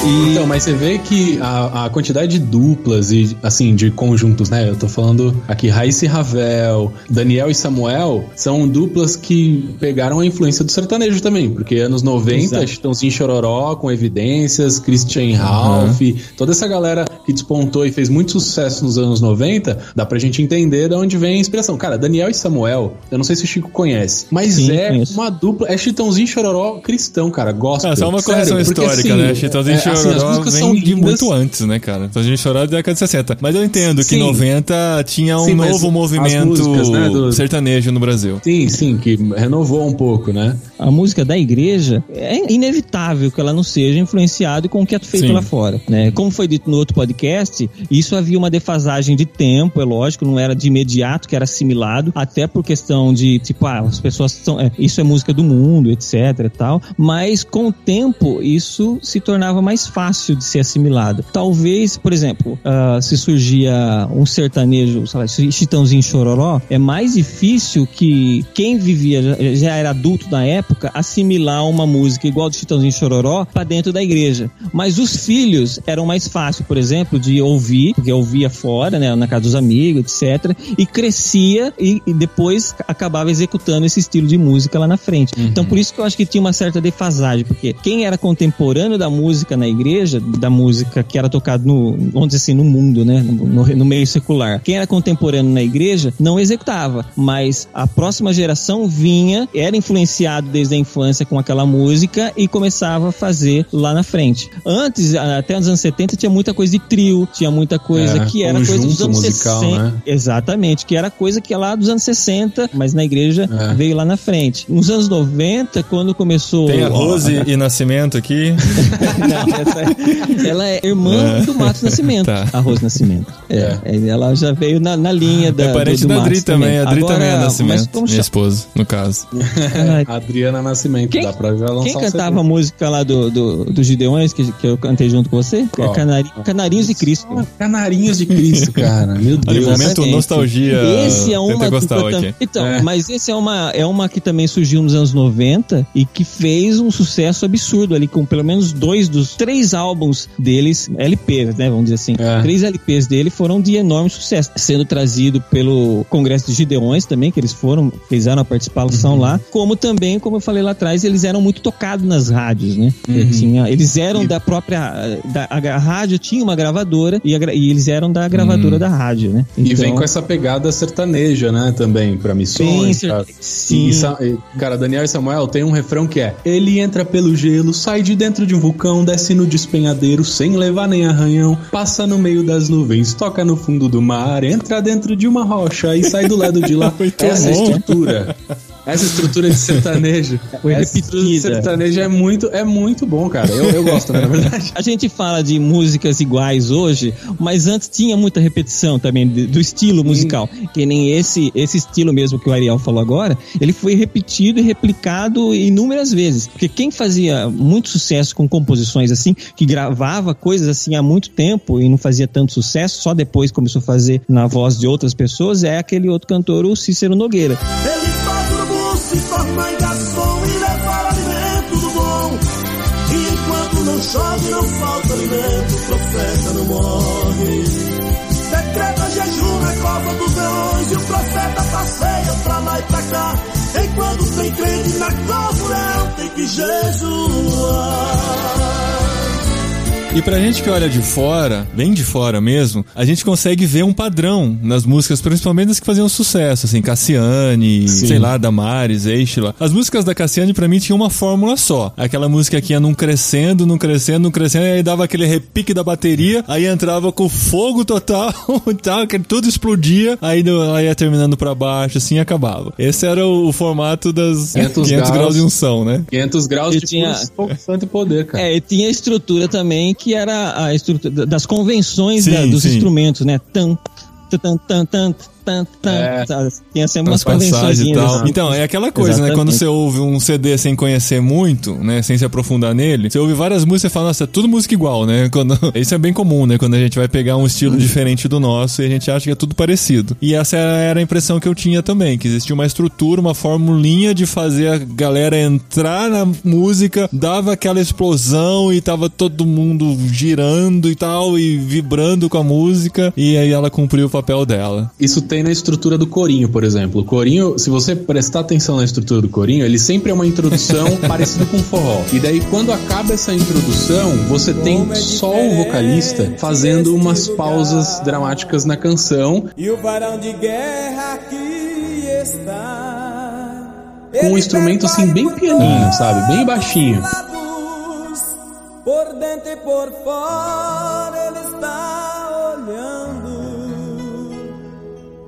[SPEAKER 3] E
[SPEAKER 2] Então, mas você vê que a, a quantidade de duplas e, assim, de conjuntos, né? Eu tô falando aqui, Raíssa e Ravel, Daniel e Samuel, são duplas que pegaram a influência do sertanejo também, porque anos 90,
[SPEAKER 3] Exato.
[SPEAKER 2] Chitãozinho Chororó, com evidências, Christian Ralph, toda essa galera que despontou e fez muito sucesso nos anos 90, dá pra gente entender de onde vem a inspiração. Cara, Daniel e Samuel, eu não sei se o Chico conhece, mas
[SPEAKER 3] Sim,
[SPEAKER 2] é
[SPEAKER 3] conheço.
[SPEAKER 2] uma dupla, é Chitãozinho Chororó cristão, cara, gospel.
[SPEAKER 1] Ah, só uma
[SPEAKER 2] Sério,
[SPEAKER 1] correção
[SPEAKER 2] porque,
[SPEAKER 1] histórica,
[SPEAKER 2] assim,
[SPEAKER 1] né? Chitãozinho
[SPEAKER 2] é, assim, as
[SPEAKER 1] Chororó
[SPEAKER 2] músicas
[SPEAKER 1] vem
[SPEAKER 2] são
[SPEAKER 1] de
[SPEAKER 2] lindas.
[SPEAKER 1] muito antes, né, cara? Chitãozinho Chororó é da década de 60. Mas eu entendo que
[SPEAKER 2] Sim.
[SPEAKER 1] em 90 tinha um
[SPEAKER 2] Sim,
[SPEAKER 1] novo movimento
[SPEAKER 2] músicas, né, do-
[SPEAKER 1] sertanejo no Brasil.
[SPEAKER 2] Sim, sim, que renovou um pouco, né?
[SPEAKER 3] A música da igreja é inevitável que ela não seja influenciada com o que é feito
[SPEAKER 1] Sim.
[SPEAKER 3] lá fora, né? Como foi dito no outro podcast, isso havia uma defasagem de tempo, é lógico, não era de imediato que era assimilado, até por questão de tipo, ah, as pessoas são, é, isso é música do mundo, etc e tal, mas com o tempo isso se tornava mais fácil de ser assimilado. Talvez, por exemplo, ah, se surgia um sertanejo, sei lá, Chitãozinho Chororó, é mais difícil que quem vivia, já- já era adulto na época, assimilar uma música igual do Chitãozinho Chororó pra dentro da igreja. Mas os filhos eram mais fácil, por exemplo, de ouvir, porque ouvia fora, né, na casa dos amigos, etc, e crescia e, e depois acabava executando esse estilo de música lá na frente. Então por isso que eu acho que tinha uma certa defasagem, porque quem era contemporâneo da música na igreja, da música que era tocada no, vamos dizer assim, no mundo, né, no, no- no meio secular, quem era contemporâneo na igreja não executava, mas a próxima geração vinha, era influenciado desde a infância com aquela música e começava a fazer lá na frente. Antes, até nos anos 70, tinha muita coisa de trio, tinha muita coisa
[SPEAKER 2] É,
[SPEAKER 3] que era coisa dos anos
[SPEAKER 2] musical,
[SPEAKER 3] 60.
[SPEAKER 2] né?
[SPEAKER 3] Exatamente, que era coisa que é lá dos anos 60, mas na igreja
[SPEAKER 2] É.
[SPEAKER 3] veio lá na frente. Nos anos 90, quando começou.
[SPEAKER 1] Tem a Rose e Nascimento aqui.
[SPEAKER 3] Não, essa é- ela é irmã do Matos Nascimento.
[SPEAKER 1] Tá.
[SPEAKER 3] A Rose Nascimento. É, ela já veio na, na linha da.
[SPEAKER 1] é parente
[SPEAKER 3] do, do
[SPEAKER 1] da Adri
[SPEAKER 3] Matos
[SPEAKER 1] também. A Adri
[SPEAKER 3] Agora,
[SPEAKER 1] também é Nascimento. Minha esposa, no caso.
[SPEAKER 3] Ai,
[SPEAKER 2] Adriana Nascimento,
[SPEAKER 3] Quem-
[SPEAKER 2] dá pra já lançar
[SPEAKER 3] Quem
[SPEAKER 2] um
[SPEAKER 3] cantava a
[SPEAKER 2] CD.
[SPEAKER 3] música lá do, do, do Gideões, que, que eu cantei junto com você? É Canari, Canarinhos de Cristo.
[SPEAKER 2] Ah, Canarinhos de Cristo, cara. Meu
[SPEAKER 1] Olha,
[SPEAKER 2] Deus.
[SPEAKER 1] momento
[SPEAKER 3] Exatamente.
[SPEAKER 1] nostalgia
[SPEAKER 3] Esse é uma
[SPEAKER 1] aqui.
[SPEAKER 3] tam- Então,
[SPEAKER 2] É.
[SPEAKER 3] mas esse é uma, é uma que também surgiu nos anos 90 e que fez um sucesso absurdo ali, com pelo menos dois dos três álbuns deles, LPs, né? Vamos dizer assim.
[SPEAKER 2] É.
[SPEAKER 3] Três LPs dele foram de enorme sucesso, sendo trazido pelo Congresso de Gideões também, que eles foram, fizeram a participação lá, como também, como eu falei lá atrás, eles eram muito tocados nas rádios, né? Tinha- eles eram da própria. Da, a, a rádio tinha uma gravadora e, a e eles eram da gravadora da rádio, né?
[SPEAKER 2] E vem
[SPEAKER 3] Então-
[SPEAKER 2] com essa pegada sertaneja, né, também, pra
[SPEAKER 3] Sim,
[SPEAKER 2] missões.
[SPEAKER 3] cer-
[SPEAKER 2] cara.
[SPEAKER 3] sim.
[SPEAKER 2] E, e, cara, Daniel e Samuel tem um refrão que é Ele entra pelo gelo, sai de dentro de um vulcão, desce no despenhadeiro sem levar nem arranhão, passa no meio das nuvens, toca no fundo do mar, entra dentro de uma rocha e sai do lado de lá. Essa
[SPEAKER 1] bom.
[SPEAKER 2] estrutura. Essa estrutura de sertanejo.
[SPEAKER 3] Foi
[SPEAKER 2] essa estrutura de
[SPEAKER 3] repetida.
[SPEAKER 2] sertanejo é muito, é muito bom, cara. Eu, eu gosto, né, na verdade.
[SPEAKER 3] A gente fala de músicas iguais hoje, mas antes tinha muita repetição também do estilo musical. Que nem esse, esse estilo mesmo que o Ariel falou agora, ele foi repetido e replicado inúmeras vezes. Porque quem fazia muito sucesso com composições assim, que gravava coisas assim há muito tempo e não fazia tanto sucesso, só depois começou a fazer na voz de outras pessoas, é aquele outro cantor, o Cícero Nogueira.
[SPEAKER 6] Ele o se torna em garçom e levar alimento do bom. E enquanto não chove, não falta alimento, o profeta não morre. Decreta jejum na cova dos leões e o profeta passeia pra lá e pra cá. Enquanto tem crente na cova, o leão tem que jejuar.
[SPEAKER 1] E pra gente que olha de fora, bem de fora mesmo, a gente consegue ver um padrão nas músicas, principalmente das que faziam sucesso, assim, Cassiane,
[SPEAKER 2] Sim.
[SPEAKER 1] sei lá, Damares, Eichla. As músicas da Cassiane pra mim tinham uma fórmula só. Aquela música que ia num crescendo, num crescendo, num crescendo, e aí dava aquele repique da bateria, aí entrava com fogo total, tal, que tudo explodia, aí, aí ia terminando pra baixo, assim, e acabava. Esse era o, o formato das
[SPEAKER 2] 500
[SPEAKER 1] 500 graus
[SPEAKER 2] graus
[SPEAKER 1] de unção, né?
[SPEAKER 2] 500 graus
[SPEAKER 3] Eu
[SPEAKER 2] de
[SPEAKER 3] tinha-
[SPEAKER 2] e poder, cara.
[SPEAKER 3] É, e tinha a estrutura também, que era a estrutura das convenções
[SPEAKER 1] Sim,
[SPEAKER 3] da- dos
[SPEAKER 1] sim.
[SPEAKER 3] instrumentos, né? Tan, tan, tan, tan, tan, tan.
[SPEAKER 2] É.
[SPEAKER 3] sempre umas convenções.
[SPEAKER 1] e tal. Então, é aquela coisa, né?
[SPEAKER 3] Exatamente.
[SPEAKER 1] Quando você ouve um CD sem conhecer muito, né? Sem se aprofundar nele, você ouve várias músicas e fala, nossa, é tudo música igual, né? Quando... Isso é bem comum, né? Quando a gente vai pegar um estilo diferente do nosso e a gente acha que é tudo parecido. E essa era a impressão que eu tinha também, que existia uma estrutura, uma formulinha de fazer a galera entrar na música, dava aquela explosão e tava todo mundo girando e tal, e vibrando com a música, e aí ela cumpriu o papel dela.
[SPEAKER 2] Isso tem na estrutura do corinho, por exemplo. O corinho, se você prestar atenção na estrutura do corinho, ele sempre é uma introdução parecida com forró. E daí, quando acaba essa introdução, você tem só o vocalista fazendo umas pausas dramáticas na canção,
[SPEAKER 8] E o varão de guerra aqui está.
[SPEAKER 2] com um instrumento assim bem pianinho, sabe? Bem baixinho.
[SPEAKER 8] Por dentro e por fora ele está olhando.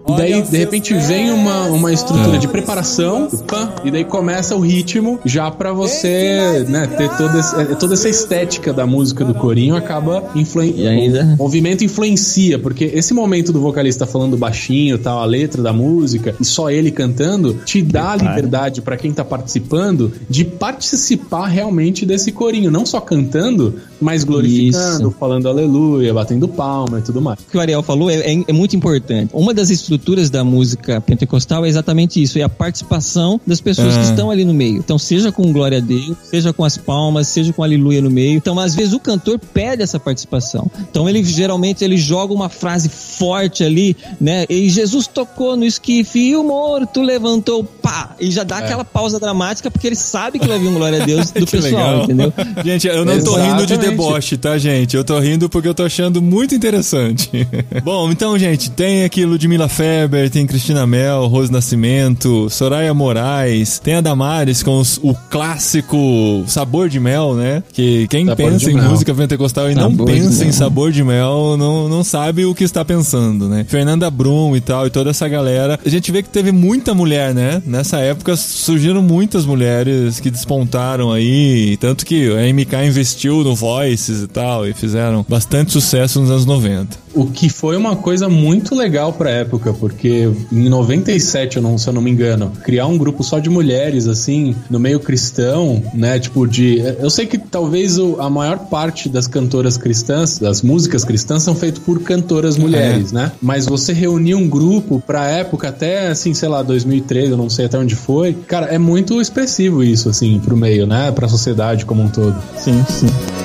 [SPEAKER 2] E daí, de repente, vem uma, uma estrutura de preparação, pã, e daí começa o ritmo, já pra você, né, ter toda, esse- toda essa estética da música do corinho, acaba
[SPEAKER 3] E
[SPEAKER 2] influenciando.
[SPEAKER 3] ainda-
[SPEAKER 2] O movimento influencia, porque esse momento do vocalista falando baixinho, tal, a letra da música, e só ele cantando, te dá a liberdade pra quem tá participando de participar realmente desse corinho, não só cantando, mas glorificando,
[SPEAKER 3] Isso.
[SPEAKER 2] falando aleluia, batendo palma e tudo mais.
[SPEAKER 3] O que o Ariel falou é, é- é muito importante. Uma das estruturas da música pentecostal é exatamente isso, é a participação das pessoas
[SPEAKER 1] Ah.
[SPEAKER 3] que estão ali no meio. Então, seja com glória a Deus, seja com as palmas, seja com aleluia no meio. Então, às vezes o cantor pede essa participação. Então, ele geralmente ele joga uma frase forte ali, né? E Jesus tocou no esquife e o morto levantou, pá! E já dá aquela pausa dramática porque ele sabe que vai vir um glória a Deus do pessoal,
[SPEAKER 1] legal.
[SPEAKER 3] entendeu?
[SPEAKER 1] Gente, eu não tô rindo de
[SPEAKER 2] Exatamente.
[SPEAKER 1] deboche, tá, gente? Eu tô rindo porque eu tô achando muito interessante. Bom, então, gente, tem aqui Ludmilla Feber, tem Cristina Mel, Rose Nascimento, Soraya Moraes, tem a Damares com os- o clássico Sabor de Mel, né? Que quem
[SPEAKER 2] Sabor
[SPEAKER 1] pensa em
[SPEAKER 2] Mel.
[SPEAKER 1] música pentecostal e não
[SPEAKER 3] Sabor de
[SPEAKER 1] pensa em. Sabor de Mel, não, não sabe o que está pensando, né? Fernanda Brum e tal, e toda essa galera. A gente vê que teve muita mulher, né? Nessa época surgiram muitas mulheres que despontaram aí, tanto que a MK investiu no Voices e tal, e fizeram bastante sucesso nos anos 90.
[SPEAKER 2] O que foi uma coisa muito legal pra época, porque em 97, eu não, se eu não me engano, criar um grupo só de mulheres, assim, no meio cristão, né? Tipo, de. Eu sei que talvez a maior parte das cantoras cristãs, das músicas cristãs, são feitas por cantoras mulheres, né? Mas você reunir um grupo pra época, até assim, sei lá, 2013, eu não sei até onde foi. Cara, é muito expressivo isso, assim, pro meio, né? Pra sociedade como um todo.
[SPEAKER 3] Sim, sim.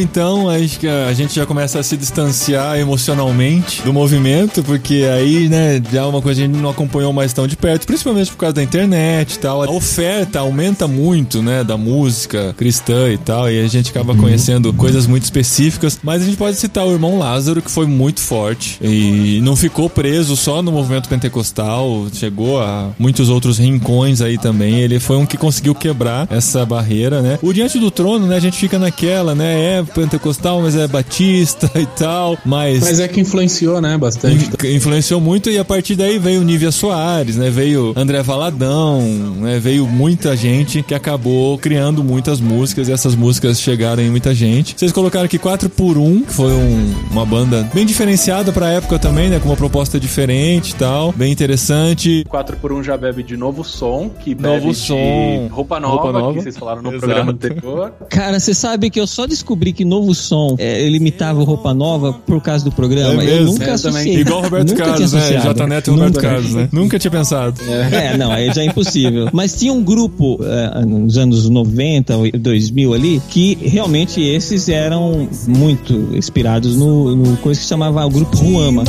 [SPEAKER 1] Então, acho que a gente já começa a se distanciar emocionalmente do movimento, porque aí, né, já é uma coisa que a gente não acompanhou mais tão de perto, principalmente por causa da internet e tal. A oferta aumenta muito, né, da música cristã e tal, e a gente acaba conhecendo coisas muito específicas, mas a gente pode citar o irmão Lázaro, que foi muito forte e não ficou preso só no movimento pentecostal, chegou a muitos outros rincões aí também. Ele foi um que conseguiu quebrar essa barreira, né? O Diante do Trono, né, a gente fica naquela, né, é pentecostal, mas é batista e tal, mas...
[SPEAKER 2] Mas é que influenciou, né, bastante.
[SPEAKER 1] In- Influenciou muito e a partir daí veio Nívia Soares, né? Veio André Valadão, né? Veio muita gente que acabou criando muitas músicas e essas músicas chegaram em muita gente. Vocês colocaram aqui 4 por 1 que foi um- uma banda bem diferenciada pra época também, né? Com uma proposta diferente e tal, bem interessante.
[SPEAKER 2] 4x1 já bebe de novo som, que bebe
[SPEAKER 1] Novo
[SPEAKER 2] de
[SPEAKER 1] som.
[SPEAKER 2] roupa nova,
[SPEAKER 1] Roupa nova.
[SPEAKER 2] que vocês falaram no
[SPEAKER 1] Exato.
[SPEAKER 2] programa anterior.
[SPEAKER 3] Cara, você sabe que eu só só descobri que Novo Som é, ele imitava Roupa Nova por causa do programa.
[SPEAKER 1] É
[SPEAKER 3] eu nunca
[SPEAKER 2] É,
[SPEAKER 3] associei.
[SPEAKER 2] também.
[SPEAKER 1] Igual o Roberto
[SPEAKER 3] Nunca tinha
[SPEAKER 1] Carlos, né? J Neto e Roberto
[SPEAKER 3] Nunca.
[SPEAKER 1] Carlos, né? Nunca tinha pensado.
[SPEAKER 3] É, não, aí já é impossível. Mas tinha um grupo é, nos anos 90, 2000 ali, que realmente esses eram muito inspirados no, no coisa que chamava o grupo Ruama.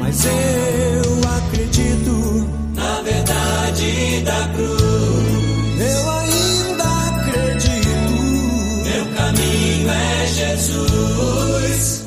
[SPEAKER 8] Mas eu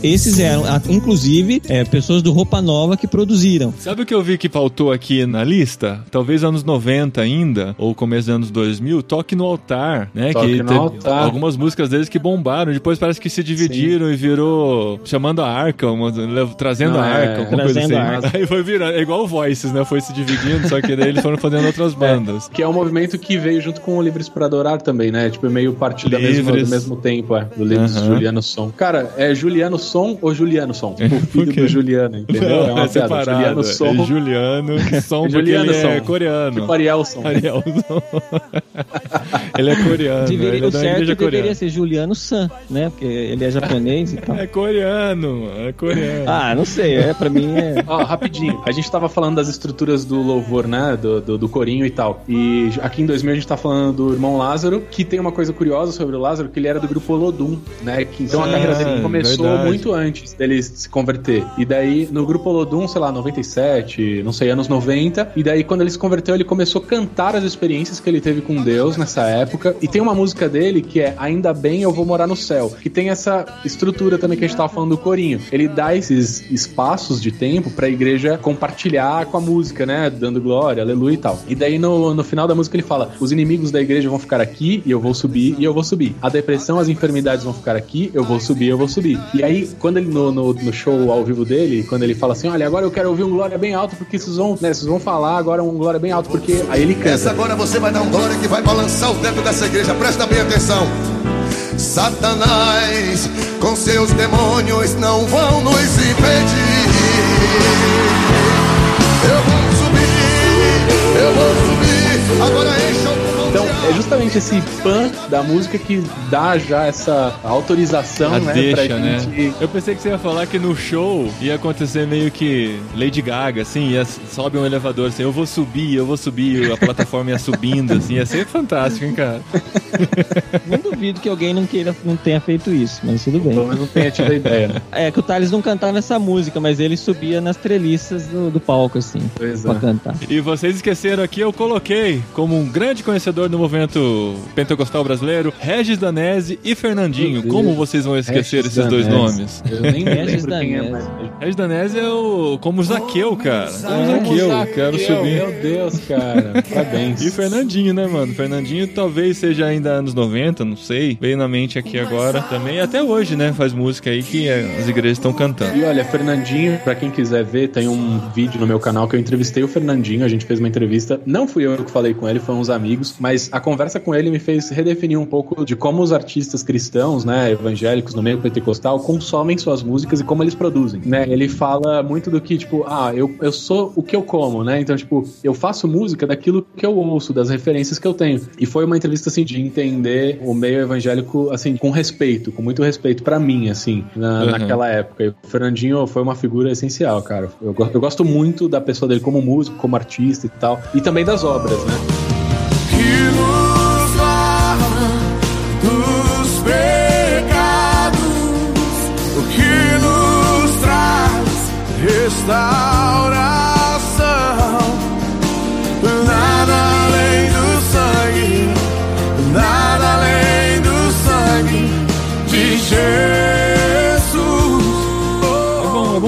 [SPEAKER 3] Esses eram, ah, inclusive, é, pessoas do Roupa Nova que produziram.
[SPEAKER 1] Sabe o que eu vi que faltou aqui na lista? Talvez anos 90 ainda, ou começo dos anos 2000, Toque no Altar, né?
[SPEAKER 2] Toque
[SPEAKER 1] que
[SPEAKER 2] no
[SPEAKER 1] teve
[SPEAKER 2] Altar.
[SPEAKER 1] algumas músicas deles que bombaram, depois parece que se dividiram e virou chamando a arca, uma- trazendo
[SPEAKER 2] Não,
[SPEAKER 1] a
[SPEAKER 2] é,
[SPEAKER 1] arca, alguma coisa assim.
[SPEAKER 3] arca.
[SPEAKER 1] Aí foi virando, é igual o Voices, né? Foi se dividindo, só que daí eles foram fazendo outras bandas.
[SPEAKER 2] Que é um movimento que veio junto com o Livres para Adorar também, né? Tipo, meio mesma,
[SPEAKER 1] Livres.
[SPEAKER 2] do mesmo tempo, é. Do Livres
[SPEAKER 1] Aham.
[SPEAKER 2] Juliano Som. Cara, é Juliano Som ou Juliano Som? Tipo, o filho do Juliano, entendeu?
[SPEAKER 1] Não,
[SPEAKER 2] é uma
[SPEAKER 1] é
[SPEAKER 2] piada.
[SPEAKER 1] separado.
[SPEAKER 2] Juliano Som.
[SPEAKER 1] É Juliano, som porque
[SPEAKER 2] Juliano
[SPEAKER 1] ele é
[SPEAKER 2] Som.
[SPEAKER 1] coreano.
[SPEAKER 2] Tipo Ariel Som.
[SPEAKER 1] Ariel Som. ele é coreano.
[SPEAKER 3] Deveria-
[SPEAKER 1] ele é
[SPEAKER 3] o
[SPEAKER 1] da
[SPEAKER 3] certo deveria
[SPEAKER 1] coreana.
[SPEAKER 3] ser Juliano San, né? Porque ele é japonês e tal.
[SPEAKER 1] É coreano, é coreano.
[SPEAKER 3] Ah, não sei, é, pra mim é.
[SPEAKER 2] Ó, rapidinho. A gente tava falando das estruturas do louvor, né? Do, do, do corinho e tal. E aqui em 2000 a gente tá falando do irmão Lázaro, que tem uma coisa curiosa sobre o Lázaro, que ele era do grupo Olodum, né? Que, então a
[SPEAKER 1] Ah,
[SPEAKER 2] carreira dele começou
[SPEAKER 1] verdade.
[SPEAKER 2] muito antes dele se converter. E daí, no grupo Olodum, sei lá, 97, não sei, anos 90. E daí, quando ele se converteu, ele começou a cantar as experiências que ele teve com Deus nessa época. E tem uma música dele que é Ainda Bem Eu Vou Morar no Céu, que tem essa estrutura também que a gente tava falando do corinho. Ele dá esses espaços de tempo pra igreja compartilhar com a música, né? Dando glória, aleluia e tal. E daí, no, no final da música, ele fala: Os inimigos da igreja vão ficar aqui e eu vou subir e eu vou subir. A depressão, as enfermidades vão ficar aqui, eu vou subir, eu vou subir. E aí, quando ele, no, no, no show ao vivo dele, quando ele fala assim: Olha, agora eu quero ouvir um glória bem alto, porque vocês vão, né, vocês vão falar agora um glória bem alto, porque aí ele
[SPEAKER 9] Essa
[SPEAKER 2] canta.
[SPEAKER 9] agora você vai dar um glória que vai balançar o teto dessa igreja. Presta bem atenção. Satanás com seus demônios não vão nos impedir. Eu vou subir, eu vou subir. Agora encha o
[SPEAKER 2] é justamente esse pan da música que dá já essa autorização,
[SPEAKER 1] A
[SPEAKER 2] né?
[SPEAKER 1] deixa,
[SPEAKER 2] pra
[SPEAKER 1] né?
[SPEAKER 2] gente.
[SPEAKER 1] Eu pensei que você ia falar que no show ia acontecer meio que Lady Gaga, assim, ia, sobe um elevador, assim, eu vou subir, eu vou subir, a plataforma ia subindo, assim, ia ser fantástico, hein, cara?
[SPEAKER 3] Não duvido que alguém não queira, não tenha feito isso, mas tudo bem.
[SPEAKER 2] Pelo menos não tenha tido a ideia, né?
[SPEAKER 3] É que o Thales não cantava essa música, mas ele subia nas treliças do, do palco, assim,
[SPEAKER 2] Pois
[SPEAKER 3] pra
[SPEAKER 2] é.
[SPEAKER 3] cantar.
[SPEAKER 1] E vocês esqueceram aqui, eu coloquei como um grande conhecedor do movimento pentecostal brasileiro, Regis Danese e Fernandinho. Como vocês vão esquecer
[SPEAKER 2] Regis
[SPEAKER 1] esses dois
[SPEAKER 2] Danese.
[SPEAKER 1] nomes?
[SPEAKER 2] Eu nem
[SPEAKER 3] Regis
[SPEAKER 2] lembro quem é.
[SPEAKER 1] Regis Danese é o como Zaqueu, cara. Como Zaqueu,
[SPEAKER 2] Zaqueu,
[SPEAKER 1] quero subir.
[SPEAKER 2] Meu Deus, cara. Parabéns.
[SPEAKER 1] E Fernandinho, né, mano? Fernandinho talvez seja ainda anos 90, não sei. Veio na mente aqui agora também. Até hoje, né? Faz música aí que as igrejas estão cantando.
[SPEAKER 2] E olha, Fernandinho, pra quem quiser ver, tem um vídeo no meu canal que eu entrevistei o Fernandinho, a gente fez uma entrevista. Não fui eu que falei com ele, foram uns amigos, mas a conversa com ele me fez redefinir um pouco de como os artistas cristãos, né, evangélicos no meio pentecostal, consomem suas músicas e como eles produzem, né? Ele fala muito do que, tipo, ah, eu, eu sou o que eu como, né? Então, tipo, eu faço música daquilo que eu ouço, das referências que eu tenho. E foi uma entrevista, assim, de entender o meio evangélico, assim, com respeito, com muito respeito pra mim, assim, na,
[SPEAKER 1] Uhum.
[SPEAKER 2] naquela época. E o Fernandinho foi uma figura essencial, cara. Eu, eu gosto muito da pessoa dele como músico, como artista e tal. E também das obras, né?
[SPEAKER 6] Traz restauração.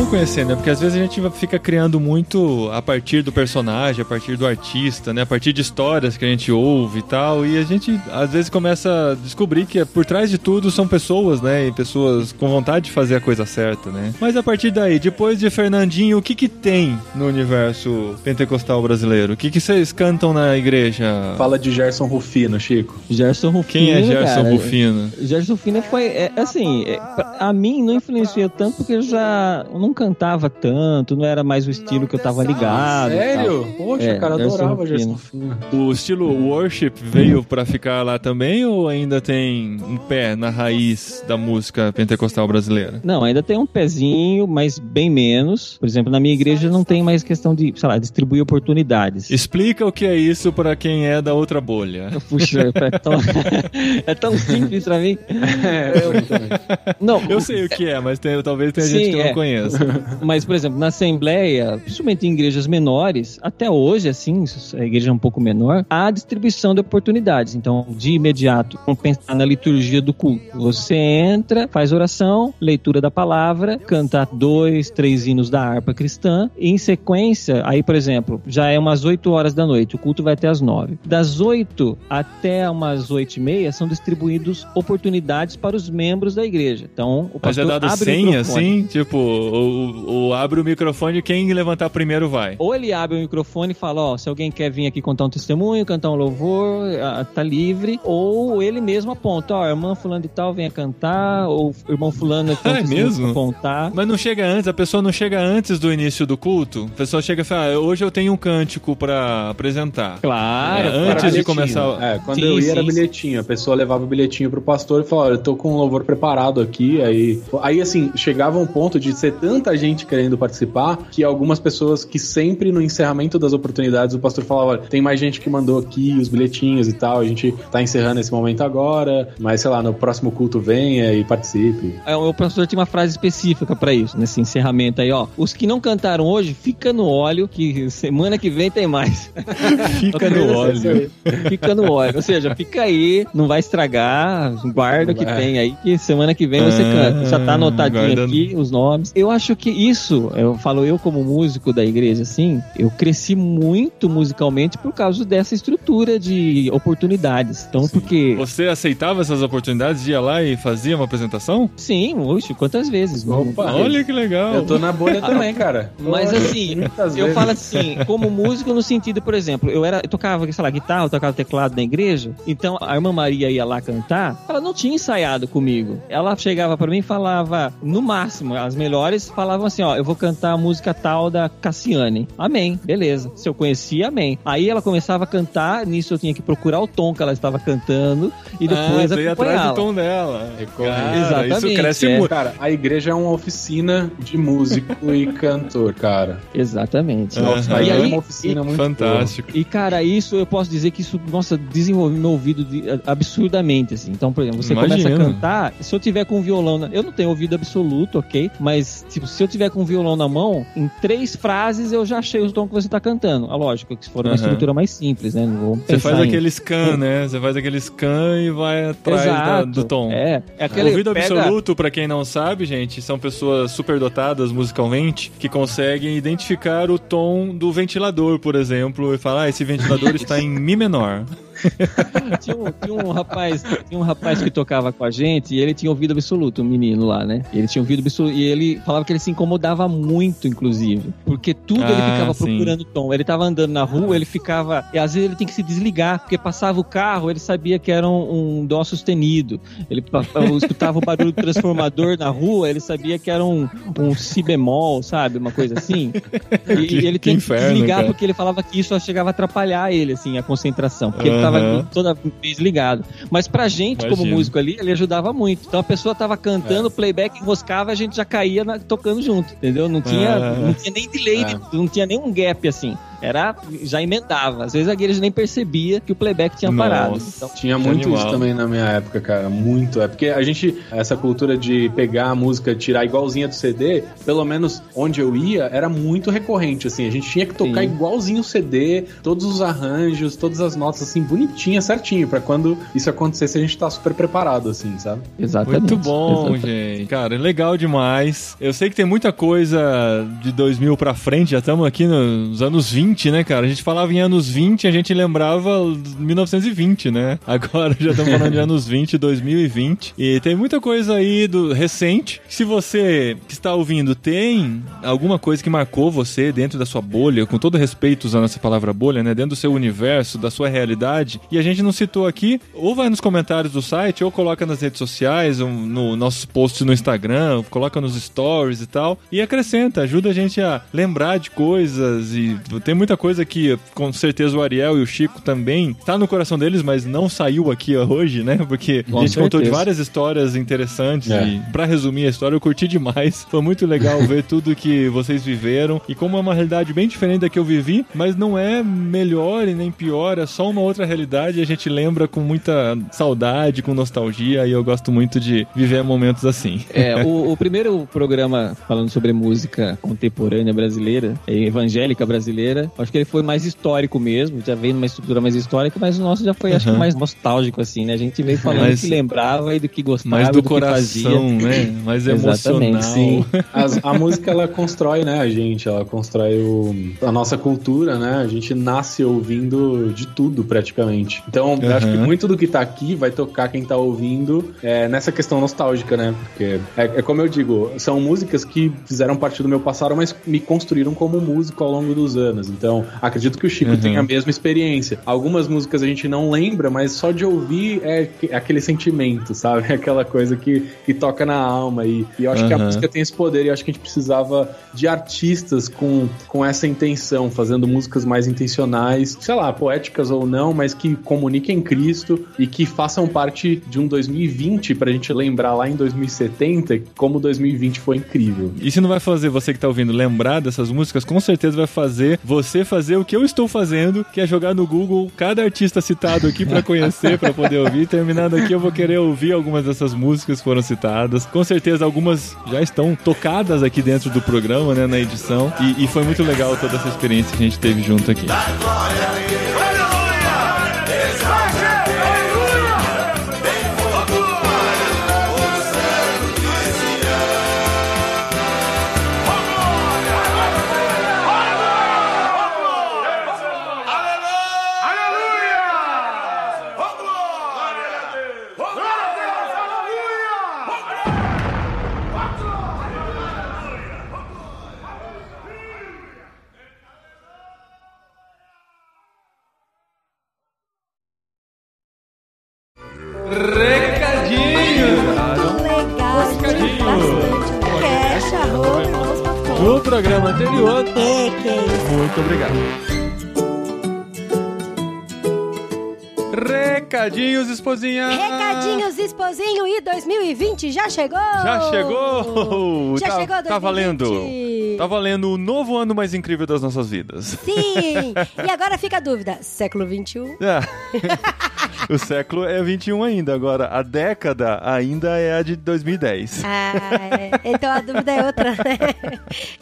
[SPEAKER 1] Conhecer, né? Porque às vezes a gente fica criando muito a partir do personagem, a partir do artista, né? A partir de histórias que a gente ouve e tal. E a gente às vezes começa a descobrir que por trás de tudo são pessoas, né? E pessoas com vontade de fazer a coisa certa, né? Mas a partir daí, depois de Fernandinho, o que que tem no universo pentecostal brasileiro? O que que vocês cantam na igreja?
[SPEAKER 2] Fala de Gerson Rufino, Chico.
[SPEAKER 3] Gerson Rufino.
[SPEAKER 1] Quem é Gerson
[SPEAKER 3] cara,
[SPEAKER 1] Rufino?
[SPEAKER 3] Gerson Rufino foi, é, assim, é, pra- a mim não influenciou tanto porque eu já, não cantava tanto, não era mais o estilo que eu tava ligado.
[SPEAKER 2] Sério? Poxa,
[SPEAKER 3] É,
[SPEAKER 2] cara,
[SPEAKER 3] Gerson
[SPEAKER 2] adorava
[SPEAKER 3] Rufino.
[SPEAKER 2] Gerson Rufino.
[SPEAKER 1] O estilo worship veio pra ficar lá também ou ainda tem um pé na raiz da música pentecostal brasileira?
[SPEAKER 3] Não, ainda tem um pezinho, mas bem menos. Por exemplo, na minha igreja não tem mais questão de, sei lá, distribuir oportunidades.
[SPEAKER 1] Explica o que é isso pra quem é da outra bolha.
[SPEAKER 3] Puxa, é tão, é tão simples pra mim.
[SPEAKER 2] É,
[SPEAKER 3] Não,
[SPEAKER 1] Eu sei o que é, mas tem- talvez tenha gente
[SPEAKER 3] Sim,
[SPEAKER 1] que
[SPEAKER 3] é.
[SPEAKER 1] não conheça.
[SPEAKER 3] Mas, por exemplo, na Assembleia, principalmente em igrejas menores, até hoje, assim, a igreja é um pouco menor, há distribuição de oportunidades. Então, de imediato, vamos pensar na liturgia do culto. Você entra, faz oração, leitura da palavra, canta dois, três hinos da harpa cristã, e em sequência, aí, por exemplo, já é umas 8 horas da noite, o culto vai até as 9. Das 8 até umas 8 e meia são distribuídos oportunidades para os membros da igreja. Então, o
[SPEAKER 1] Mas é
[SPEAKER 3] pastor
[SPEAKER 1] dado senha, assim? Tipo, o, o- abre o microfone quem levantar primeiro vai.
[SPEAKER 3] Ou ele abre o microfone e fala, ó, se alguém quer vir aqui contar um testemunho, cantar um louvor, tá livre. Ou ele mesmo aponta, ó, irmã fulano de tal venha cantar, ou irmão fulano tem um
[SPEAKER 1] É mesmo?
[SPEAKER 3] pra contar.
[SPEAKER 1] Mas não chega antes, a pessoa não chega antes do início do culto? A pessoa chega e fala, ah, hoje eu tenho um cântico pra apresentar.
[SPEAKER 3] Claro,
[SPEAKER 1] É, antes de começar-
[SPEAKER 2] É, quando
[SPEAKER 3] Sim,
[SPEAKER 2] eu ia
[SPEAKER 3] sim,
[SPEAKER 2] era
[SPEAKER 3] sim.
[SPEAKER 2] bilhetinho. A pessoa levava o bilhetinho pro pastor e falava: Olha, eu tô com um louvor preparado aqui. Aí, aí, assim, chegava um ponto de ser tanta gente querendo participar que algumas pessoas que sempre no encerramento das oportunidades o pastor falava: Olha, tem mais gente que mandou aqui os bilhetinhos e tal. A gente tá encerrando esse momento agora, mas sei lá, no próximo culto venha e participe.
[SPEAKER 3] É, O professor tinha uma frase específica pra isso, nesse encerramento aí, ó. Os que não cantaram hoje, fica no óleo, que semana que vem tem mais.
[SPEAKER 1] Fica no óleo.
[SPEAKER 3] fica no óleo. Ou seja, fica aí, não vai estragar, guarda o que
[SPEAKER 2] Vai.
[SPEAKER 3] tem aí, que semana que vem você
[SPEAKER 1] Ah,
[SPEAKER 3] canta. Já tá anotadinho
[SPEAKER 1] guarda-
[SPEAKER 3] aqui os nomes. Eu acho que isso, eu falo eu como músico da igreja, assim, eu cresci muito musicalmente por causa dessa estrutura de oportunidades. Então, porque.
[SPEAKER 1] Você aceitava essas oportunidades, ia lá e fazia uma apresentação?
[SPEAKER 3] Sim, oxe, quantas vezes?
[SPEAKER 2] Opa.
[SPEAKER 1] Olha que legal.
[SPEAKER 2] Eu tô na bolha também, cara.
[SPEAKER 3] Mas assim, eu
[SPEAKER 2] vezes.
[SPEAKER 3] falo assim, como músico no sentido, por exemplo, eu era, eu tocava, sei lá, guitarra, eu tocava teclado na igreja, então a irmã Maria ia lá cantar, ela não tinha ensaiado comigo. Ela chegava pra mim e falava, no máximo, as melhores falavam assim, ó, eu vou cantar a música tal da Cassiane. Amém, beleza. Se eu conhecia, amém. Aí ela começava a cantar, nisso eu tinha que procurar o tom que ela estava cantando e depois
[SPEAKER 1] ah, ia atrás do tom dela. Cara,
[SPEAKER 3] Exatamente,
[SPEAKER 1] Isso cresce
[SPEAKER 3] é.
[SPEAKER 1] muito.
[SPEAKER 2] Cara, a igreja é uma oficina de músico e cantor, cara.
[SPEAKER 3] Exatamente.
[SPEAKER 1] Aham.
[SPEAKER 2] Aí
[SPEAKER 3] E
[SPEAKER 2] é
[SPEAKER 3] aí,
[SPEAKER 2] uma oficina muito
[SPEAKER 1] Fantástico.
[SPEAKER 3] E, cara, isso eu posso dizer que isso, nossa, desenvolveu meu ouvido de- absurdamente, assim. Então, por exemplo, você começa a cantar, se eu tiver com o violão, eu não tenho ouvido absoluto, ok? Mas, tipo, se eu tiver com o violão na mão, em três frases eu já achei o tom que você tá cantando. Ah, lógico que se for uma
[SPEAKER 1] Aham.
[SPEAKER 3] estrutura mais simples, né?
[SPEAKER 1] Você faz
[SPEAKER 3] em-
[SPEAKER 1] aquele scan, né? Você faz aquele scan e vai atrás da- do tom.
[SPEAKER 3] É, é aquele
[SPEAKER 1] Ouvido
[SPEAKER 3] pega-
[SPEAKER 1] absoluto, pra quem não sabe, gente, são pessoas superdotadas musicalmente que conseguem identificar o tom do ventilador, por exemplo, e falar, ah, esse ventilador está em Mi menor.
[SPEAKER 3] tinha, um, tinha um rapaz, tinha um rapaz que tocava com a gente e ele tinha ouvido absoluto, um menino lá, né? Ele tinha ouvido absoluto e ele falava que ele se incomodava muito, inclusive, porque tudo ele
[SPEAKER 1] Ah,
[SPEAKER 3] ficava
[SPEAKER 1] sim.
[SPEAKER 3] procurando tom. Ele tava andando na rua, ele ficava, e às vezes ele tem que se desligar, porque passava o carro, ele sabia que era um, um dó sustenido. Ele escutava o barulho do transformador na rua, ele sabia que era um, um si bemol, sabe? Uma coisa assim. E,
[SPEAKER 1] Que-
[SPEAKER 3] e ele
[SPEAKER 1] que
[SPEAKER 3] tem que
[SPEAKER 1] inferno,
[SPEAKER 3] desligar
[SPEAKER 1] cara.
[SPEAKER 3] porque ele falava que isso chegava a atrapalhar ele, assim, a concentração. Porque ele
[SPEAKER 1] Aham.
[SPEAKER 3] Tava toda vez ligado. Mas pra gente, como
[SPEAKER 1] Imagino.
[SPEAKER 3] músico ali, ele ajudava muito. Então a pessoa tava cantando, o playback enroscava, a gente já caía na- tocando junto, entendeu? Não tinha, não tinha nem delay,
[SPEAKER 2] É.
[SPEAKER 3] não tinha nem um gap assim. Era, já emendava. Às vezes a igreja nem percebia que o playback tinha
[SPEAKER 1] Nossa.
[SPEAKER 3] parado. Então,
[SPEAKER 2] Tinha muito
[SPEAKER 1] animal.
[SPEAKER 2] isso também na minha época, cara. Muito. É porque a gente, essa cultura de pegar a música, tirar igualzinha do CD, pelo menos onde eu ia, era muito recorrente, assim. A gente tinha que tocar
[SPEAKER 3] Sim.
[SPEAKER 2] igualzinho o CD, todos os arranjos, todas as notas, assim, bonitinha, certinho, pra quando isso acontecesse a gente tá super preparado, assim, sabe?
[SPEAKER 3] exatamente.
[SPEAKER 1] Muito bom,
[SPEAKER 3] Exatamente.
[SPEAKER 1] gente. Cara, legal demais. Eu sei que tem muita coisa de 2000 pra frente, já estamos aqui nos anos 20 20, né, cara? A gente falava em anos 20, a gente lembrava 1920, né? Agora já estamos falando de anos 20, 2020. E tem muita coisa aí do recente. Se você que está ouvindo tem alguma coisa que marcou você dentro da sua bolha, com todo respeito usando essa palavra bolha, né? Dentro do seu universo, da sua realidade, e a gente não citou aqui, ou vai nos comentários do site, ou coloca nas redes sociais, ou no nossos posts no Instagram, coloca nos stories e tal, e acrescenta, ajuda a gente a lembrar de coisas e tem muita coisa que com certeza o Ariel e o Chico também tá no coração deles, mas não saiu aqui hoje, né? Porque
[SPEAKER 3] Com
[SPEAKER 1] a gente contou de
[SPEAKER 3] certeza.
[SPEAKER 1] várias histórias interessantes
[SPEAKER 2] É.
[SPEAKER 1] e pra resumir a história, eu curti demais. Foi muito legal ver tudo que vocês viveram e como é uma realidade bem diferente da que eu vivi, mas não é melhor e nem pior, é só uma outra realidade e a gente lembra com muita saudade, com nostalgia e eu gosto muito de viver momentos assim.
[SPEAKER 3] É, o, o primeiro programa falando sobre música contemporânea brasileira, é, evangélica brasileira, acho que ele foi mais histórico mesmo, já veio numa estrutura mais histórica, mas o nosso já foi, acho que, mais nostálgico, assim, né? A gente veio falando
[SPEAKER 1] Mais-
[SPEAKER 3] do que lembrava e do que gostava,
[SPEAKER 1] Mais do
[SPEAKER 3] que fazia.
[SPEAKER 1] coração, né? Mais
[SPEAKER 3] Exatamente,
[SPEAKER 1] emocional.
[SPEAKER 3] sim.
[SPEAKER 2] As- a música ela constrói, né, a gente, ela constrói o, a nossa cultura, né? A gente nasce ouvindo de tudo praticamente. Então, eu acho que muito do que tá aqui vai tocar quem tá ouvindo é, nessa questão nostálgica, né? Porque é, é como eu digo, são músicas que fizeram parte do meu passado, mas me construíram como músico ao longo dos anos. Então, acredito que o Chico
[SPEAKER 1] Uhum.
[SPEAKER 2] tem a mesma experiência. Algumas músicas a gente não lembra, mas só de ouvir é que- aquele sentimento, sabe? Aquela coisa que, que toca na alma. E, e eu acho que a
[SPEAKER 1] Aham.
[SPEAKER 2] música tem esse poder. E eu acho que a gente precisava de artistas com, com essa intenção, fazendo músicas mais intencionais, sei lá, poéticas ou não, mas que comuniquem Cristo e que façam parte de um 2020 pra gente lembrar lá em 2070 como 2020 foi incrível.
[SPEAKER 1] E se não vai fazer você que tá ouvindo lembrar dessas músicas, com certeza vai fazer você fazer o que eu estou fazendo, que é jogar no Google cada artista citado aqui pra conhecer, pra poder ouvir. Terminando aqui, eu vou querer ouvir algumas dessas músicas que foram citadas. Com certeza algumas já estão tocadas aqui dentro do programa, né, na edição. E, e foi muito legal toda essa experiência que a gente teve junto aqui. Recadinho!
[SPEAKER 4] Bastante. Arroba,
[SPEAKER 1] No programa anterior,
[SPEAKER 4] que, que é isso?
[SPEAKER 1] Muito obrigado. Recadinhos, esposinha!
[SPEAKER 4] Recadinhos, esposinho, e 2020 já chegou!
[SPEAKER 1] Já chegou!
[SPEAKER 4] Já
[SPEAKER 1] tá,
[SPEAKER 4] chegou 2020!
[SPEAKER 1] Tá valendo! Tá valendo o novo ano mais incrível das nossas vidas.
[SPEAKER 4] Sim! E agora fica a dúvida: século 21?
[SPEAKER 1] É. o século é 21 ainda, agora a década ainda é a de 2010.
[SPEAKER 4] Ah, é. então a dúvida é outra, né?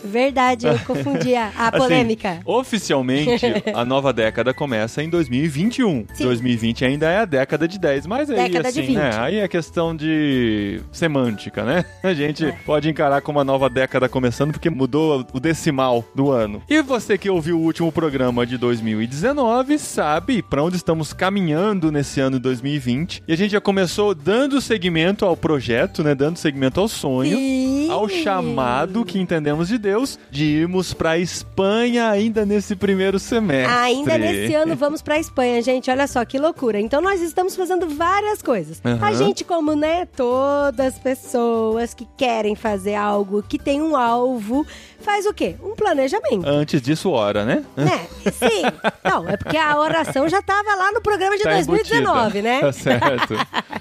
[SPEAKER 4] Verdade, eu confundi a, a
[SPEAKER 1] Assim,
[SPEAKER 4] polêmica.
[SPEAKER 1] oficialmente, a nova década começa em 2021.
[SPEAKER 4] Sim.
[SPEAKER 1] 2020 ainda é a década de 10, mas aí
[SPEAKER 4] Década
[SPEAKER 1] assim,
[SPEAKER 4] 20.
[SPEAKER 1] né? Aí é questão de semântica, né? A gente
[SPEAKER 4] É.
[SPEAKER 1] pode encarar como a nova década começando porque mudou o decimal do ano. E você que ouviu o último programa de 2019 sabe pra onde estamos caminhando nesse ano de 2020. E a gente já começou dando segmento ao projeto, né? Dando segmento ao sonho
[SPEAKER 4] Sim.
[SPEAKER 1] ao chamado que entendemos de Deus de irmos pra Espanha ainda nesse primeiro semestre.
[SPEAKER 4] Ainda nesse ano vamos pra Espanha, gente. Olha só que loucura. Então nós estamos fazendo várias coisas. A
[SPEAKER 1] Aham.
[SPEAKER 4] gente, como, né, todas as pessoas que querem fazer algo que tem um alvo, faz o quê? Um planejamento.
[SPEAKER 1] Antes disso, hora, né?
[SPEAKER 4] Né? Sim. Não, é porque a oração já tava lá no programa de
[SPEAKER 1] Tá
[SPEAKER 4] 2019,
[SPEAKER 1] embutida.
[SPEAKER 4] né?
[SPEAKER 1] Tá certo.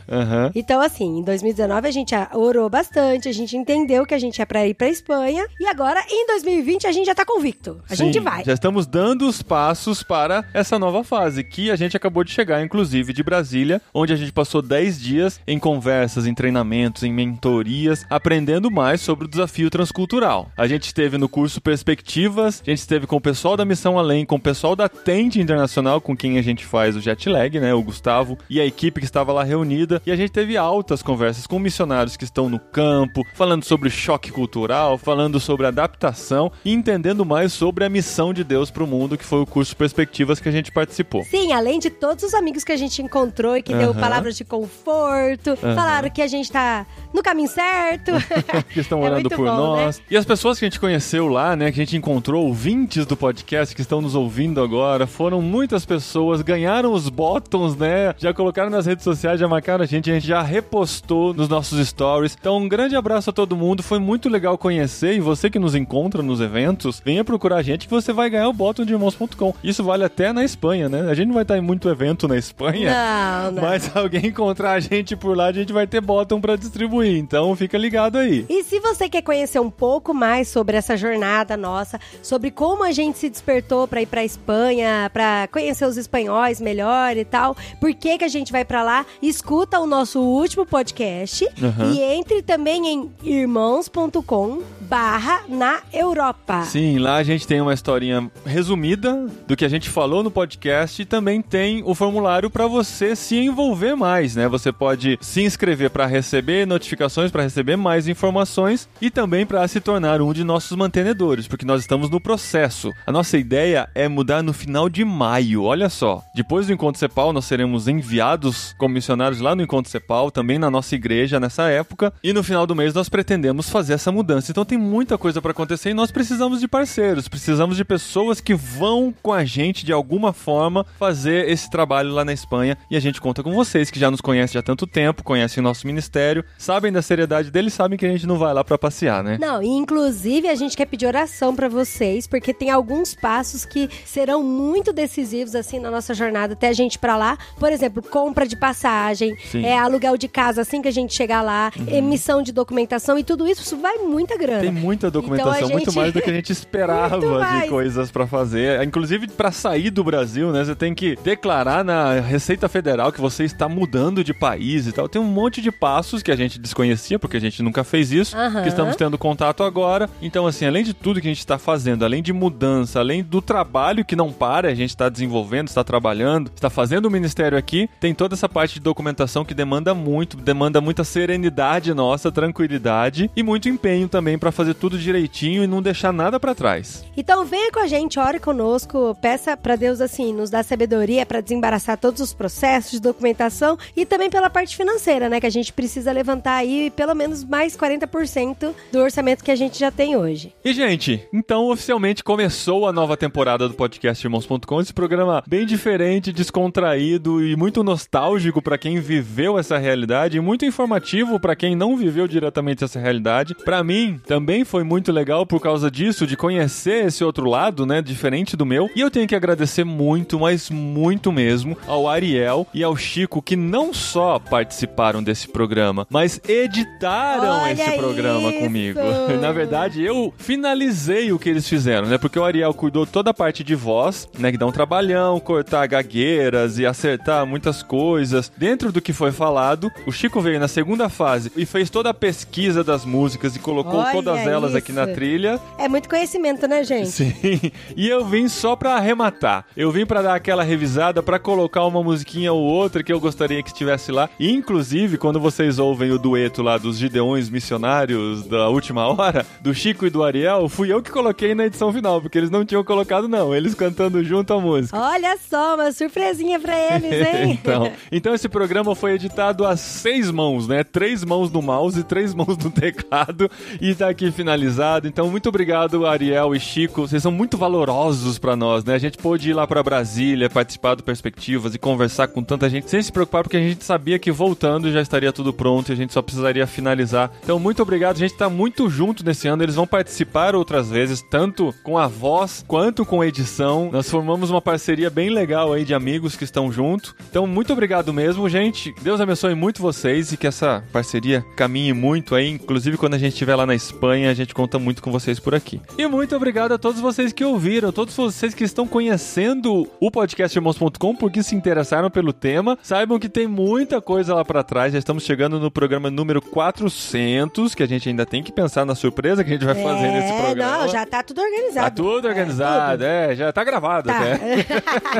[SPEAKER 1] Aham.
[SPEAKER 4] Então, assim, em 2019 a gente orou bastante, a gente entendeu que a gente ia pra ir pra Espanha. E agora, em 2020, a gente já tá convicto. A
[SPEAKER 1] Sim,
[SPEAKER 4] gente vai.
[SPEAKER 1] Já estamos dando os passos para essa nova fase, que a gente acabou de chegar, inclusive, de Brasília, onde a gente passou 10 dias em conversas, em treinamentos, em mentorias, aprendendo mais sobre o desafio transcultural. A gente esteve no curso Perspectivas, a gente esteve com o pessoal da Missão Além, com o pessoal da Tente Internacional, com quem a gente faz o jet lag, né? O Gustavo e a equipe que estava lá reunida. E a gente teve altas conversas com missionários que estão no campo, falando sobre choque cultural, falando sobre adaptação e entendendo mais sobre a missão de Deus para o mundo, que foi o curso Perspectivas que a gente participou.
[SPEAKER 10] Sim, além de todos os amigos que a gente encontrou e que deu palavras de conforto, falaram que a gente tá no caminho certo.
[SPEAKER 1] que estão
[SPEAKER 10] É
[SPEAKER 1] orando por
[SPEAKER 10] bom,
[SPEAKER 1] nós. E as pessoas que a gente conheceu lá, né, que a gente encontrou, ouvintes do podcast que estão nos ouvindo agora, foram muitas pessoas, ganharam os bottoms, né? Já colocaram nas redes sociais, já marcaram a gente, a gente já repostou nos nossos stories. Então, um grande abraço a todo mundo, foi muito legal conhecer e você que nos encontra nos eventos, venha procurar a gente que você vai ganhar o bottom de irmãos.com. Isso vale até na Espanha, né? A gente não vai estar em muito evento na Espanha.
[SPEAKER 10] Não, não.
[SPEAKER 1] Mas alguém encontrar a gente por lá, a gente vai ter bottom pra distribuir. Então fica ligado aí.
[SPEAKER 10] E se você quer conhecer um pouco mais sobre essa jornada nossa, sobre como a gente se despertou para ir para Espanha, para conhecer os espanhóis melhor e tal, por que que a gente vai para lá? Escuta o nosso último podcast
[SPEAKER 1] Aham.
[SPEAKER 10] e entre também em irmãos.com barra na Europa.
[SPEAKER 1] Sim, lá a gente tem uma historinha resumida do que a gente falou no podcast e também tem o formulário para você se envolver mais, né? Você pode se inscrever para receber notificações, para receber mais informações e também para se tornar um de nossos mantenedores, porque nós estamos no processo. A nossa ideia é mudar no final de maio, olha só. Depois do Encontro Cepal, nós seremos enviados como missionários lá no Encontro Cepal, também na nossa igreja nessa época, e no final do mês nós pretendemos fazer essa mudança. Então tem muita coisa para acontecer e nós precisamos de parceiros, precisamos de pessoas que vão com a gente de alguma forma fazer esse trabalho lá na Espanha e a gente conta com vocês que já nos conhecem há tanto tempo, conhecem o nosso ministério, sabem da seriedade dele, sabem que a gente não vai lá para passear, né?
[SPEAKER 10] Não, inclusive a gente quer pedir oração pra vocês, porque tem alguns passos que serão muito decisivos assim na nossa jornada até a gente ir pra lá. Por exemplo, compra de passagem,
[SPEAKER 1] Sim.
[SPEAKER 10] é aluguel de casa assim que a gente chegar lá, emissão de documentação e tudo isso, isso vai muita grana.
[SPEAKER 1] Tem muita documentação,
[SPEAKER 10] Então a
[SPEAKER 1] muito
[SPEAKER 10] gente-
[SPEAKER 1] mais do que a gente esperava de coisas pra fazer. Inclusive, pra sair do Brasil, né? Você tem que declarar na Receita Federal que você está mudando de país e tal. Tem um monte de passos que a gente desconhecia, porque a gente nunca fez isso,
[SPEAKER 10] Aham.
[SPEAKER 1] que estamos tendo contato agora. Então, assim, além de tudo que a gente está fazendo, além de mudança, além do trabalho que não para, a gente está desenvolvendo, está trabalhando, está fazendo o ministério aqui, tem toda essa parte de documentação que demanda muito, demanda muita serenidade nossa, tranquilidade e muito empenho também para fazer tudo direitinho e não deixar nada para trás.
[SPEAKER 10] Então venha com a gente, ore conosco, peça pra Deus assim, nos dar sabedoria pra desembaraçar todos os processos de documentação e também pela parte financeira, né, que a gente precisa levantar aí pelo menos mais 40% do orçamento que a gente já tem hoje.
[SPEAKER 1] E, gente, então oficialmente começou a nova temporada do podcast Irmãos.com, esse programa bem diferente, descontraído e muito nostálgico para quem viveu essa realidade e muito informativo para quem não viveu diretamente essa realidade. Para mim, também foi muito legal por causa disso, de conhecer esse outro lado, né, diferente do meu. E eu tenho que agradecer muito, mas muito mesmo, ao Ariel e ao Chico, que não só participaram desse programa, mas editaram
[SPEAKER 10] Olha
[SPEAKER 1] esse programa
[SPEAKER 10] isso!
[SPEAKER 1] comigo. Na verdade, eu finalizei o que eles fizeram, né? Porque o Ariel cuidou toda a parte de voz, né? Que dá um trabalhão, cortar gagueiras e acertar muitas coisas. Dentro do que foi falado, o Chico veio na segunda fase e fez toda a pesquisa das músicas e colocou
[SPEAKER 10] Olha
[SPEAKER 1] todas elas aqui na trilha.
[SPEAKER 10] É muito conhecimento, né, gente?
[SPEAKER 1] Sim. E eu vim só pra arrematar. Eu vim pra dar aquela revisada, pra colocar uma musiquinha ou outra que eu gostaria que estivesse lá. E, inclusive, quando vocês ouvem o dueto lá dos Gideões Missionários da última hora, do Chico e do Ariel, fui eu que coloquei na edição final, porque eles não tinham colocado, não. Eles cantando junto a música.
[SPEAKER 10] Olha só, uma surpresinha pra eles, hein?
[SPEAKER 1] então, então esse programa foi editado a seis mãos, né? Três mãos no mouse e três mãos no teclado e tá aqui finalizado. Então, muito obrigado, Ariel e Chico. Vocês são muito valorosos pra nós, né? A gente pôde ir lá pra Brasília, participar do Perspectivas e conversar com tanta gente sem se preocupar, porque a gente sabia que voltando já estaria tudo pronto e a gente só precisaria finalizar. Então, muito obrigado. A gente tá muito junto nesse ano. Eles vão participar outras vezes, tanto com a voz quanto com a edição. Nós formamos uma parceria bem legal aí de amigos que estão junto. Então, muito obrigado mesmo, gente. Deus abençoe muito vocês e que essa parceria caminhe muito aí. Inclusive, quando a gente estiver lá na Espanha, a gente conta muito com vocês por aqui. E muito obrigado a todos vocês que ouviram, todos vocês que estão conhecendo o podcast Irmãos.com porque se interessaram pelo tema. Saibam que tem muita coisa lá pra trás. Já estamos chegando no programa número 400, que a gente ainda tem que pensar na surpresa que a gente vai fazer nesse
[SPEAKER 10] É,
[SPEAKER 1] programa.
[SPEAKER 10] não, já tá tudo organizado.
[SPEAKER 1] Tá tudo organizado, é, já tá gravado
[SPEAKER 10] Tá.
[SPEAKER 1] até.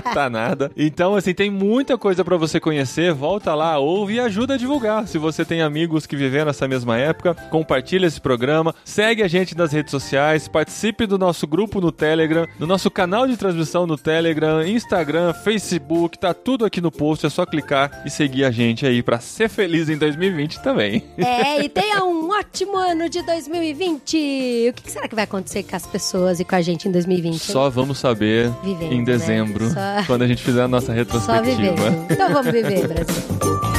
[SPEAKER 1] tá nada. Então, assim, tem muita coisa pra você conhecer. Volta lá, ouve e ajuda a divulgar. Se você tem amigos que viveram essa mesma época, compartilha esse programa, segue a gente nas redes sociais, participe do nosso grupo no Telegram, no nosso canal de transmissão no Telegram, Instagram, Facebook, tá tudo aqui no post, é só clicar e seguir a gente aí pra ser feliz em 2020 também.
[SPEAKER 10] É, e tenha um ótimo ano de 2020. O que será que vai acontecer com as pessoas e com a gente em 2020?
[SPEAKER 1] Só vamos saber
[SPEAKER 10] Vivendo,
[SPEAKER 1] em
[SPEAKER 10] né?
[SPEAKER 1] dezembro,
[SPEAKER 10] Só-
[SPEAKER 1] quando a gente fizer a nossa
[SPEAKER 10] Só
[SPEAKER 1] retrospectiva.
[SPEAKER 10] vivendo. Então vamos viver, Brasil.